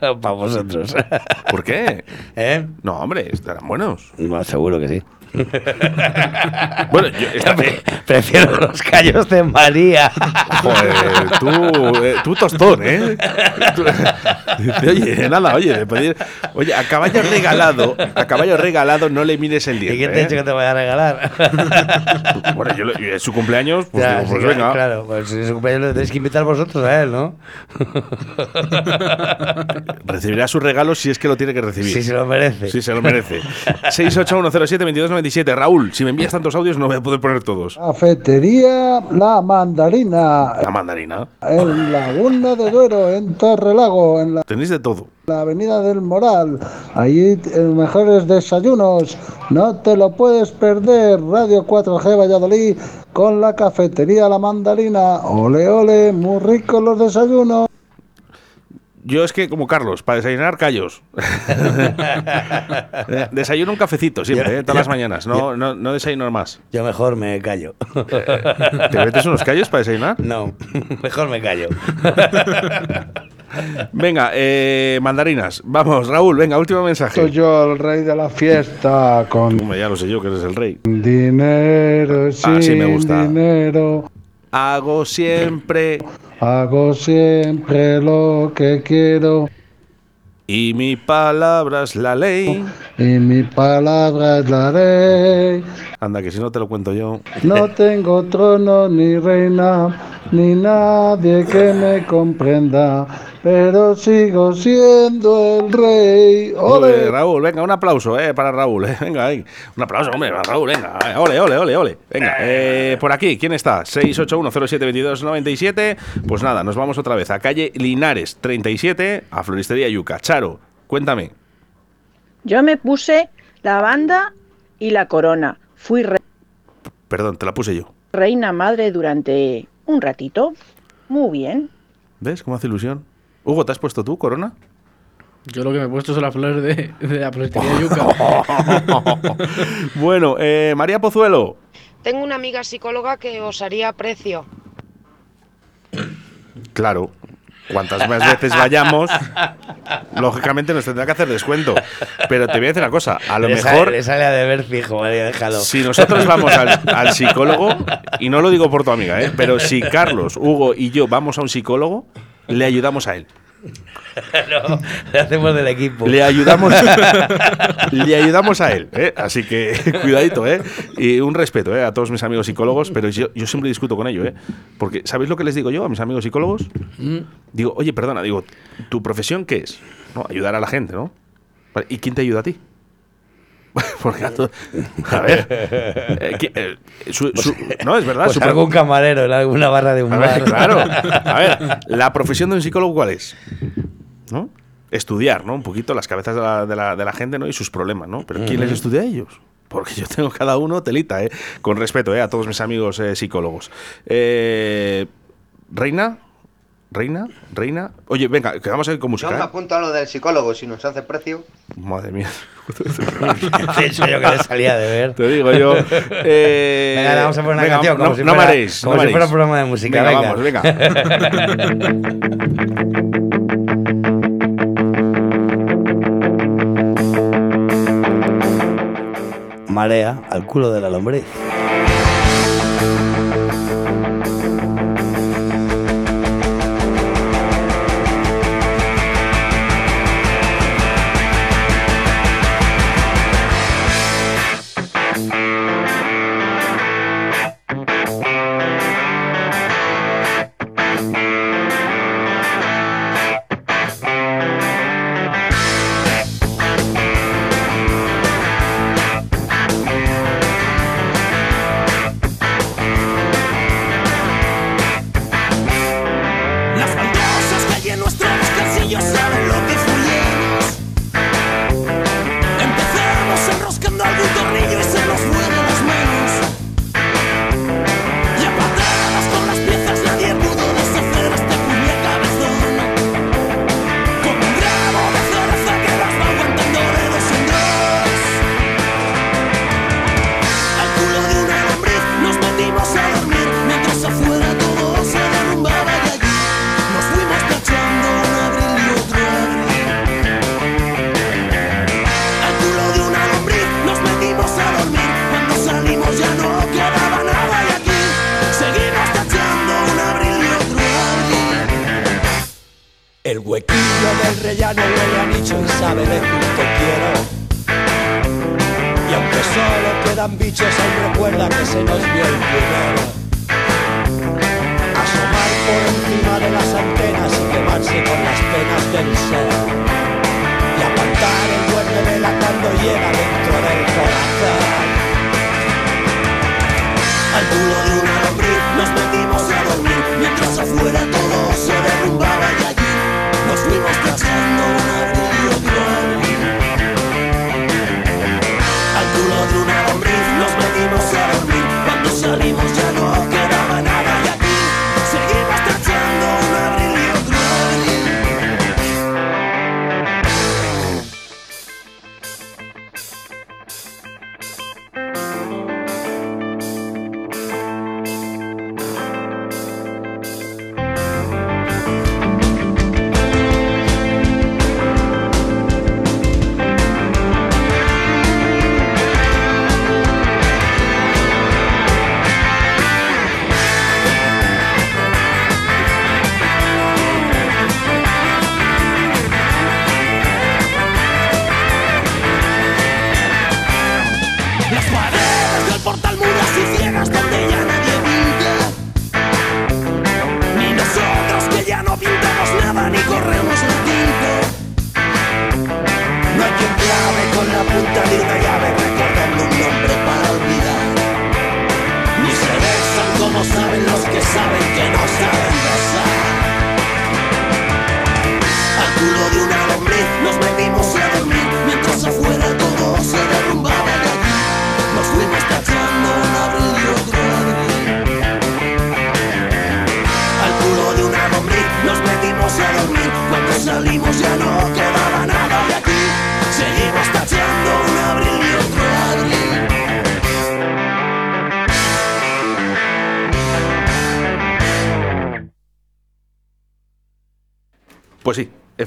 para vosotros. ¿Por qué? ¿Eh? No, hombre, estarán buenos. No, seguro que sí. Bueno, yo, esta- Prefiero los callos de María. Joder, tú, eh, tú tostón, ¿eh? Tú- oye, nada, oye, pedir- oye, a caballo regalado, a caballo regalado no le mires el ¿Y diente. quién te ha dicho ¿eh? que te voy a regalar? Bueno, yo, le- es su cumpleaños, pues, Ya, digo, pues venga. Claro, pues si su cumpleaños lo tenéis que invitar vosotros a él, ¿no? Recibirá su regalo si es que lo tiene que recibir. Si se lo merece. Sí, se lo merece. 681072297. Raúl, si me envías tantos audios no voy a poder poner todos. Cafetería La Mandarina. La mandarina. En Laguna de Duero, en Torrelago, en la, Tenéis de todo. la Avenida del Moral. Allí eh, mejores desayunos. No te lo puedes perder. Radio 4G Valladolid con la cafetería La Mandarina. Ole, ole, muy ricos los desayunos. Yo es que, como Carlos, para desayunar callos. Desayuno un cafecito siempre, ¿eh? todas las mañanas. No, no, no desayuno más. Yo mejor me callo. ¿Te metes unos callos para desayunar? No, mejor me callo. Venga, eh, mandarinas. Vamos, Raúl, venga, último mensaje. Soy yo el rey de la fiesta con Hombre, ya lo sé yo que eres el rey. dinero, sin Ah, sí me gusta. dinero. Hago siempre Hago siempre lo que quiero y mi palabra es la ley. y mi palabra es la ley. Anda, que si no te lo cuento yo. No tengo trono ni reina, ni nadie que me comprenda. Pero sigo siendo el rey. Ole, ¡Ole! Raúl, venga, un aplauso eh, para Raúl. eh. Venga, ahí. Un aplauso, hombre, para Raúl, venga. eh. Ole, ole, ole, ole. Venga, eh, por aquí, ¿quién está? 681072297. Pues nada, nos vamos otra vez a calle Linares 37, a Floristería Yuca. Charo, cuéntame. Yo me puse la banda y la corona. Fui re- Perdón, te la puse yo. reina madre durante un ratito. Muy bien. ¿Ves cómo hace ilusión? Hugo, ¿te has puesto tú, Corona? Yo lo que me he puesto son las flores de, de la floristería Yuca. bueno, eh, María Pozuelo. Tengo una amiga psicóloga que os haría precio. Claro. Cuantas más veces vayamos, lógicamente nos tendrá que hacer descuento. Pero te voy a decir una cosa, a lo Le mejor Sale, le sale a deber fijo, María, déjalo. si nosotros vamos al, al psicólogo, y no lo digo por tu amiga, ¿eh? pero si Carlos, Hugo y yo vamos a un psicólogo, le ayudamos a él. No, le hacemos del equipo. Le ayudamos, le ayudamos a él, ¿eh? así que cuidadito, ¿eh? Y un respeto ¿eh? a todos mis amigos psicólogos, pero yo, yo siempre discuto con ellos, ¿eh? porque ¿sabéis lo que les digo yo a mis amigos psicólogos? Mm. Digo, oye, perdona, digo, ¿tu profesión qué es? ¿No? Ayudar a la gente, ¿no? ¿Y quién te ayuda a ti? Porque a, to- a ver, eh, ¿qui- eh, su- su- no, es verdad. Pues su algún camarero en alguna barra de un a ver, bar. claro. A ver, la profesión de un psicólogo, ¿cuál es? ¿No? Estudiar, ¿no? Un poquito las cabezas de la, de la- de la gente, ¿no? Y sus problemas, ¿no? Pero ¿quién les estudia a ellos? Porque yo tengo cada uno telita, ¿eh? Con respeto, ¿eh? A todos mis amigos eh, psicólogos. Eh, Reina, Reina, Reina. Oye, venga, que vamos a ir con Yo música, me ¿eh? apunto a lo del psicólogo si nos hace precio. Madre mía. Dicho yo que le salía de ver. Te digo yo. Eh, Venga, vamos a poner una venga, canción. Como no, si no fuera, maréis, Como no si fuera un programa de música. Venga, Venga, Marea al culo de la lombriz.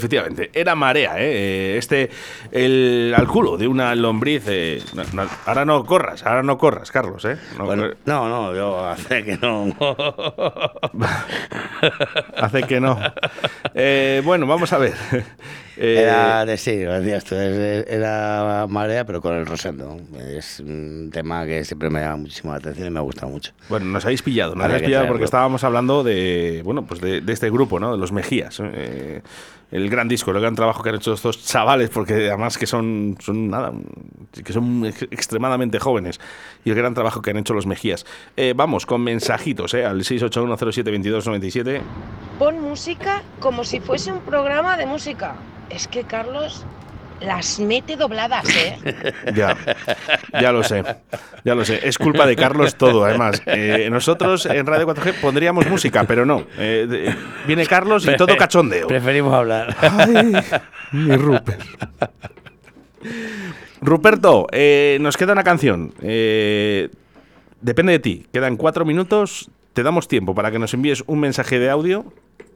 Efectivamente, era marea, ¿eh? Este, el al culo de una lombriz. eh, no- no, ahora no corras, ahora no corras, Carlos, ¿eh? No, Bueno, no, no, yo hace que no. Hace que no. Eh, bueno, vamos a ver. Eh, Era de sí, lo decías tú, es- era marea, pero con el rosendo. Es un tema que siempre me llama muchísimo la atención y me ha gustado mucho. Bueno, nos habéis pillado, nos habéis pillado porque estábamos hablando de, bueno, pues de, de este grupo, ¿no? De los Mejías. eh, el gran disco, el gran trabajo que han hecho estos chavales, porque además que son, son nada, que son ex- extremadamente jóvenes. Y el gran trabajo que han hecho los Mejías. Eh, vamos, con mensajitos, ¿eh? Al 681072297. Pon música como si fuese un programa de música. Es que Carlos las mete dobladas, ¿eh? Ya, ya lo sé, ya lo sé. Es culpa de Carlos todo, además. Eh, nosotros en Radio 4G pondríamos música, pero no. Eh, de- viene Carlos y todo cachondeo. Preferimos hablar. Ay, mi Rupert. Ruperto, eh, nos queda una canción. Eh, depende de ti. Quedan cuatro minutos. Te damos tiempo para que nos envíes un mensaje de audio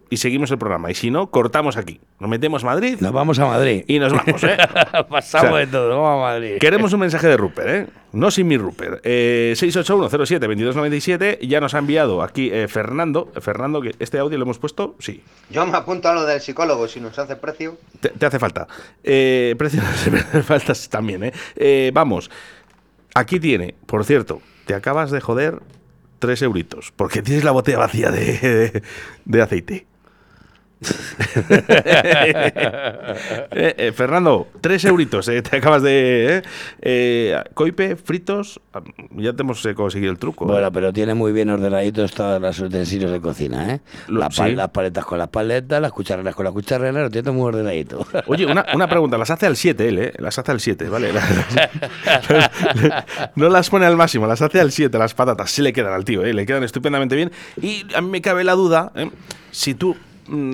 y seguimos el programa. Y si no, cortamos aquí. Nos metemos a Madrid. Nos vamos a Madrid. Y nos vamos, ¿eh? Pasamos O sea, de todo, vamos a Madrid. Queremos un mensaje de Rupert, ¿eh? No sin mi Rupert. Eh, 681072297. Ya nos ha enviado aquí eh, Fernando. Fernando, que este audio lo hemos puesto, sí. Yo me apunto a lo del psicólogo si nos hace precio. Te, te hace falta. Eh, precio me hace falta también, ¿eh? Eh, Vamos. Aquí tiene, por cierto, te acabas de joder tres euritos. Porque tienes la botella vacía de, de- de aceite. Eh, eh, Fernando, tres euritos, eh, te acabas de. coipe, fritos, ya te hemos conseguido el truco. Bueno, pero tiene muy bien ordenaditos todos los utensilios de cocina, ¿eh? La sí. Las paletas con las paletas, las cuchareras con las cuchareras, lo tiene muy ordenadito. Oye, una, una pregunta, las hace al 7 él, ¿eh? Las hace al 7, ¿vale? no las pone al máximo, las hace al 7 las patatas. Sí le quedan al tío, ¿eh? Le quedan estupendamente bien. Y a mí me cabe la duda, ¿eh? Si tú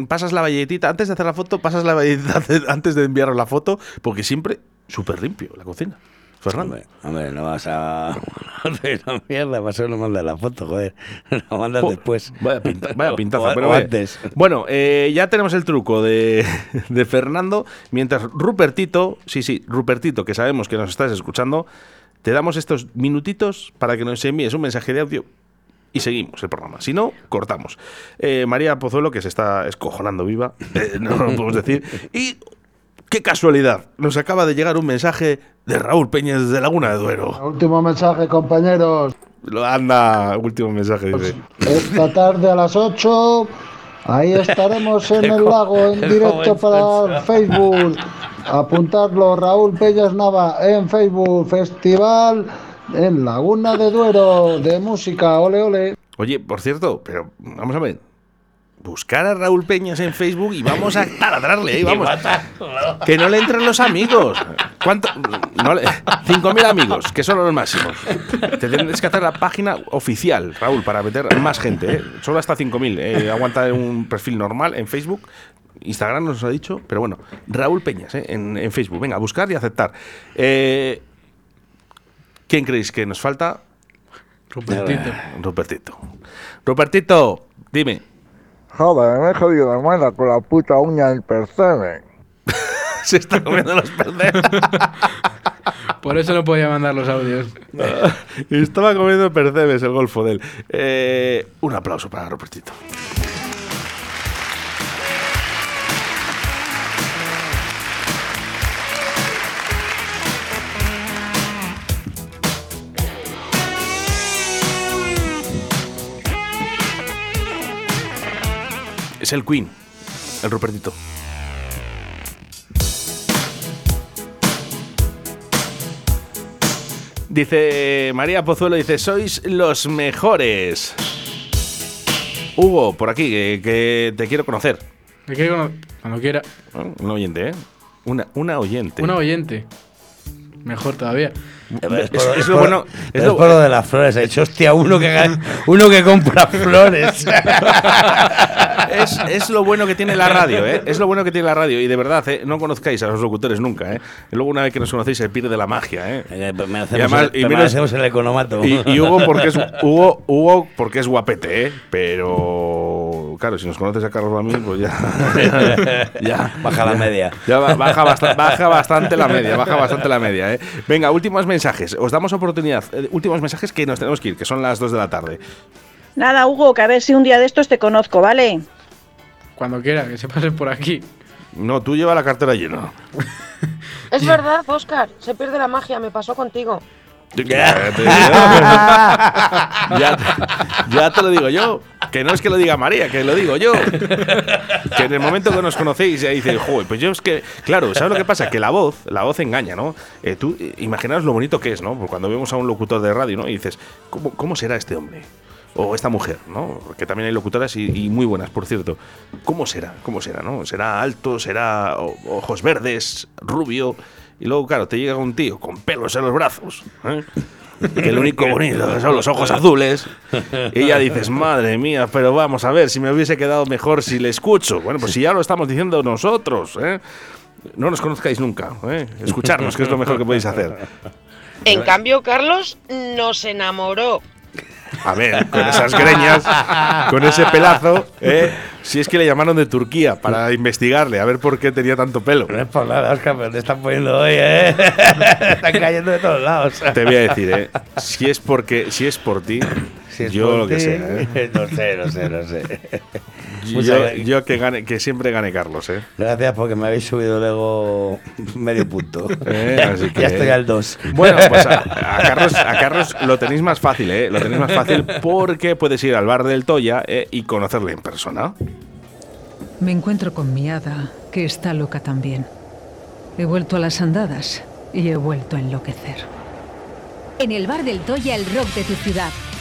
pasas la valletita, antes de hacer la foto, pasas la valletita antes- de enviar la foto, porque siempre súper limpio la cocina. Fernando. Hombre, hombre, no vas a una mierda, vas a no mandar la foto, joder. La mandas después. Vaya, pinta- vaya pintaza, O- pero o antes. Bueno, eh, ya tenemos el truco de, de Fernando. Mientras Rupertito, sí, sí, Rupertito, que sabemos que nos estás escuchando, te damos estos minutitos para que nos envíes un mensaje de audio y seguimos el programa. Si no, cortamos. Eh, María Pozuelo, que se está escojonando viva, eh, no lo podemos decir. Y qué casualidad, nos acaba de llegar un mensaje de Raúl Peñas de Laguna de Duero. Último mensaje, compañeros. Anda, último mensaje, dice. Esta tarde a las 8, ahí estaremos en el lago en directo para Facebook. Apuntarlo, Raúl Pellas Nava en Facebook, Festival en Laguna de Duero de música, ole ole. Oye, por cierto, pero vamos a ver. Buscar a Raúl Peñas en Facebook y vamos a taladrarle, ¿eh? vamos. Que no le entren los amigos. ¿Cuánto? No le- 5.000 amigos, que son los máximos. Te tienes que hacer la página oficial, Raúl, para meter más gente. ¿eh? Solo hasta 5.000. Eh, aguanta un perfil normal en Facebook. Instagram nos ha dicho, pero bueno, Raúl Peñas ¿eh? en, en Facebook. Venga, buscar y aceptar. Eh, ¿Quién creéis que nos falta? Rupertito. Rupertito. Rupertito, dime. Joder, me he jodido la muela con la puta uña del percebe. Se está comiendo los percebes. Por eso no podía mandar los audios. Estaba comiendo percebes el golfo de él. Eh, un aplauso para Rupertito. Es el Queen, el Rupertito. Dice María Pozuelo, dice, sois los mejores. Hugo, por aquí, que, que te quiero conocer. Me quiero cono- Cuando quiera. Un oyente, ¿eh? Una, una oyente. Una oyente. Mejor todavía. Es, por, Es es lo bueno- es lo- por lo de las flores. He dicho, hostia, uno que, uno que compra flores. es, es lo bueno que tiene la radio, ¿eh? Es lo bueno que tiene la radio. Y de verdad, ¿eh? no conozcáis a los locutores nunca, ¿eh? Y luego una vez que nos conocéis se pierde la magia, ¿eh? Permanecemos, Y además- en- y menos- en el economato. Y, y Hugo porque es Hugo, Hugo porque es guapete, ¿eh? Pero claro, si nos conoces a Carlos Ramírez, pues ya, ya Baja la media. Ya ba- baja, basta- baja bastante la media, baja bastante la media, ¿eh? Venga, últimos mensajes. Os damos oportunidad. eh, últimos mensajes que nos tenemos que ir, que son las 2 de la tarde. Nada, Hugo, que a ver si un día de estos te conozco, ¿vale? Cuando quiera, que se pase por aquí. No, tú lleva la cartera llena. Es verdad, Oscar, se pierde la magia, me pasó contigo. Ya te, ya, te- ya te lo digo yo. Que no es que lo diga María, que lo digo yo. Que en el momento que nos conocéis ya dices, joder, pues yo es que, claro, ¿sabes lo que pasa? Que la voz, la voz engaña, ¿no? Eh, tú eh, imaginaos lo bonito que es, ¿no? Porque cuando vemos a un locutor de radio, ¿no? Y dices, ¿cómo, cómo será este hombre? O esta mujer, ¿no? Que también hay locutoras y, y muy buenas, por cierto. ¿Cómo será? ¿Cómo será, no? ¿Será alto? ¿Será ojos verdes? ¿Rubio? Y luego, claro, te llega un tío con pelos en los brazos, ¿eh? que lo único bonito son los ojos azules. Y ya dices, madre mía, pero vamos a ver, si me hubiese quedado mejor si le escucho. Bueno, pues si ya lo estamos diciendo nosotros, ¿eh? No nos conozcáis nunca, ¿eh? Escucharnos, que es lo mejor que podéis hacer. En cambio, Carlos nos enamoró. A ver, con esas greñas, con ese pelazo, ¿eh? Si es que le llamaron de Turquía para investigarle, a ver por qué tenía tanto pelo. No es por nada, Oscar, pero te están poniendo hoy, ¿eh? están cayendo de todos lados. Te voy a decir, ¿eh? Si es porque, si es por ti, Si es yo lo que sea, ¿eh? No sé, no sé, no sé. Yo, Muchas- yo que gane, que siempre gane Carlos, ¿eh? Gracias porque me habéis subido luego medio punto. Eh, ya, así que- ya estoy al 2. Bueno, pues a, a Carlos, a Carlos lo tenéis más fácil, ¿eh? Lo tenéis más fácil porque puedes ir al bar del Toya ¿eh? y conocerle en persona. Me encuentro con mi hada, que está loca también. He vuelto a las andadas y he vuelto a enloquecer. En el bar del Toya, el rock de tu ciudad.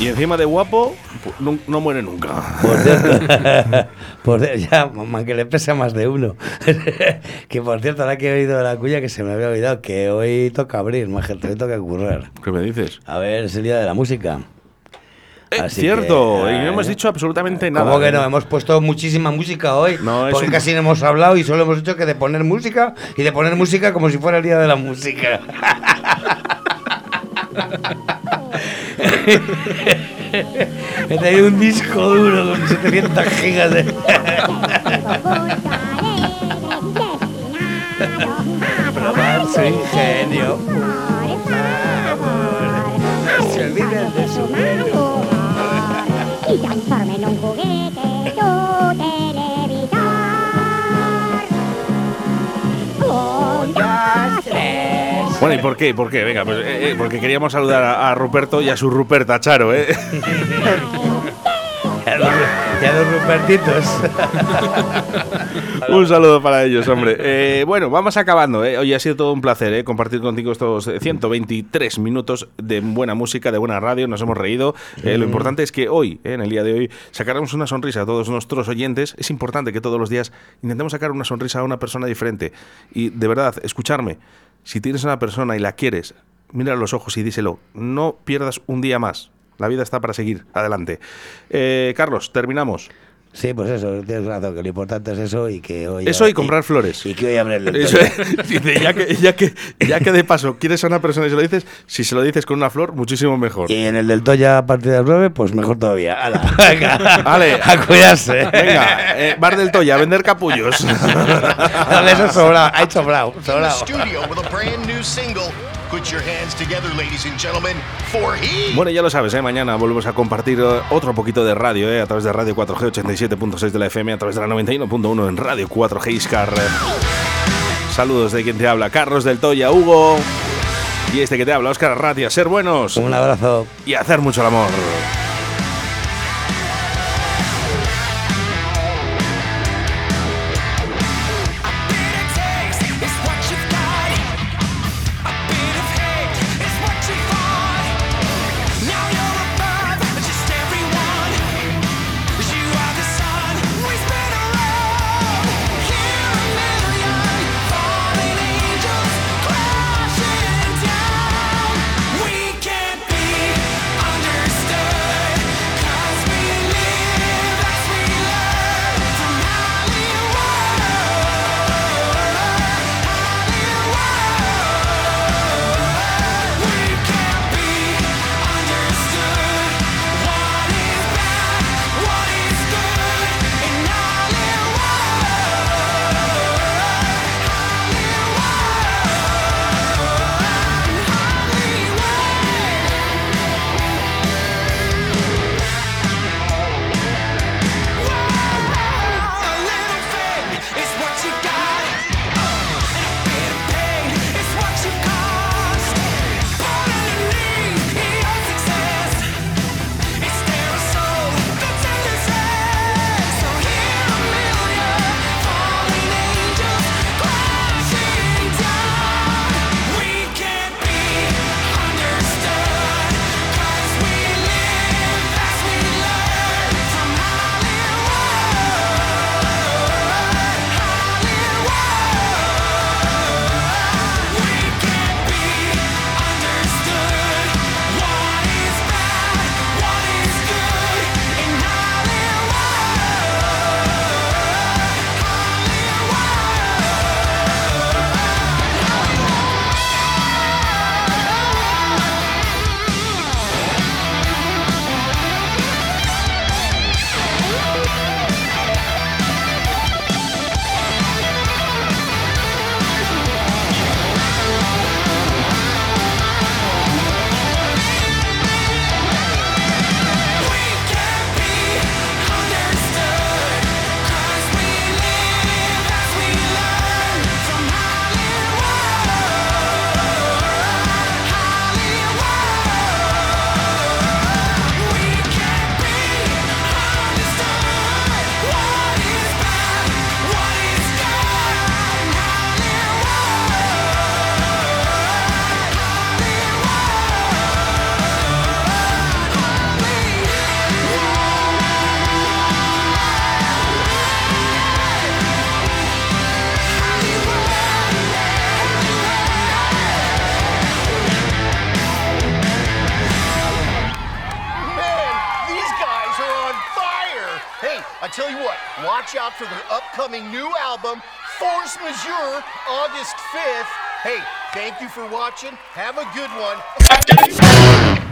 Y encima de guapo, no, no muere nunca. Por cierto, por cier- ya, mamá, que le pesa más de uno. que por cierto, ahora que he oído la cuya, que se me había olvidado, que hoy toca abrir, majete, hoy toca currar. ¿Qué me dices? A ver, es el día de la música. Es Así cierto, que, y no hemos eh, dicho absolutamente nada. ¿Cómo que ¿eh? no? Hemos puesto muchísima música hoy. No, porque un- casi no hemos hablado y solo hemos dicho que de poner música y de poner música como si fuera el día de la música. He tenido un disco duro con 700 gigas de. Probar su ingenio. Se olviden de su pelo. Bueno, ¿y por qué? ¿Por qué? Venga, pues eh, eh, porque queríamos saludar a, a Ruperto y a su Ruperta Charo, ¿eh? Y a los Rupertitos. Un saludo para ellos, hombre. Eh, bueno, vamos acabando. ¿eh? Hoy ha sido todo un placer ¿eh? compartir contigo estos eh, 123 minutos de buena música, de buena radio. Nos hemos reído. Lo importante es que hoy, en el día de hoy, sacaremos una sonrisa a todos nuestros oyentes. Es importante que todos los días intentemos sacar una sonrisa a una persona diferente. Y de verdad, escucharme. Si tienes una persona y la quieres, mira a los ojos y díselo. No pierdas un día más. La vida está para seguir. Adelante. Eh, Carlos, terminamos. Sí, pues eso, tienes razón, que lo importante es eso y que hoy. Eso y comprar flores. Y que hoy abre el Eso es. Dice, ya, que, ya, que, ya que de paso quieres a una persona y se lo dices, si se lo dices con una flor, muchísimo mejor. Y en el del Toya a partir de las 9, pues mejor todavía. ¡Hala! Venga, Vale. a cuidarse. Venga, eh, bar del Toya, a vender capullos. Dale, eso sobrado, ha hecho sobrado, sobrado. Studio with a brand new single, Put your hands together, ladies and gentlemen, for he. Bueno, ya lo sabes, ¿eh? mañana volvemos a compartir eh, otro poquito de radio ¿eh? a través de Radio 4G 87.6 de la FM, a través de la 91.1 en Radio 4G Iscar. Saludos de quien te habla, Carlos del Toya, Hugo. Y este que te habla, Oscar Ratia. Ser buenos. Un abrazo. Y hacer mucho el amor.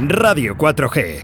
Radio 4G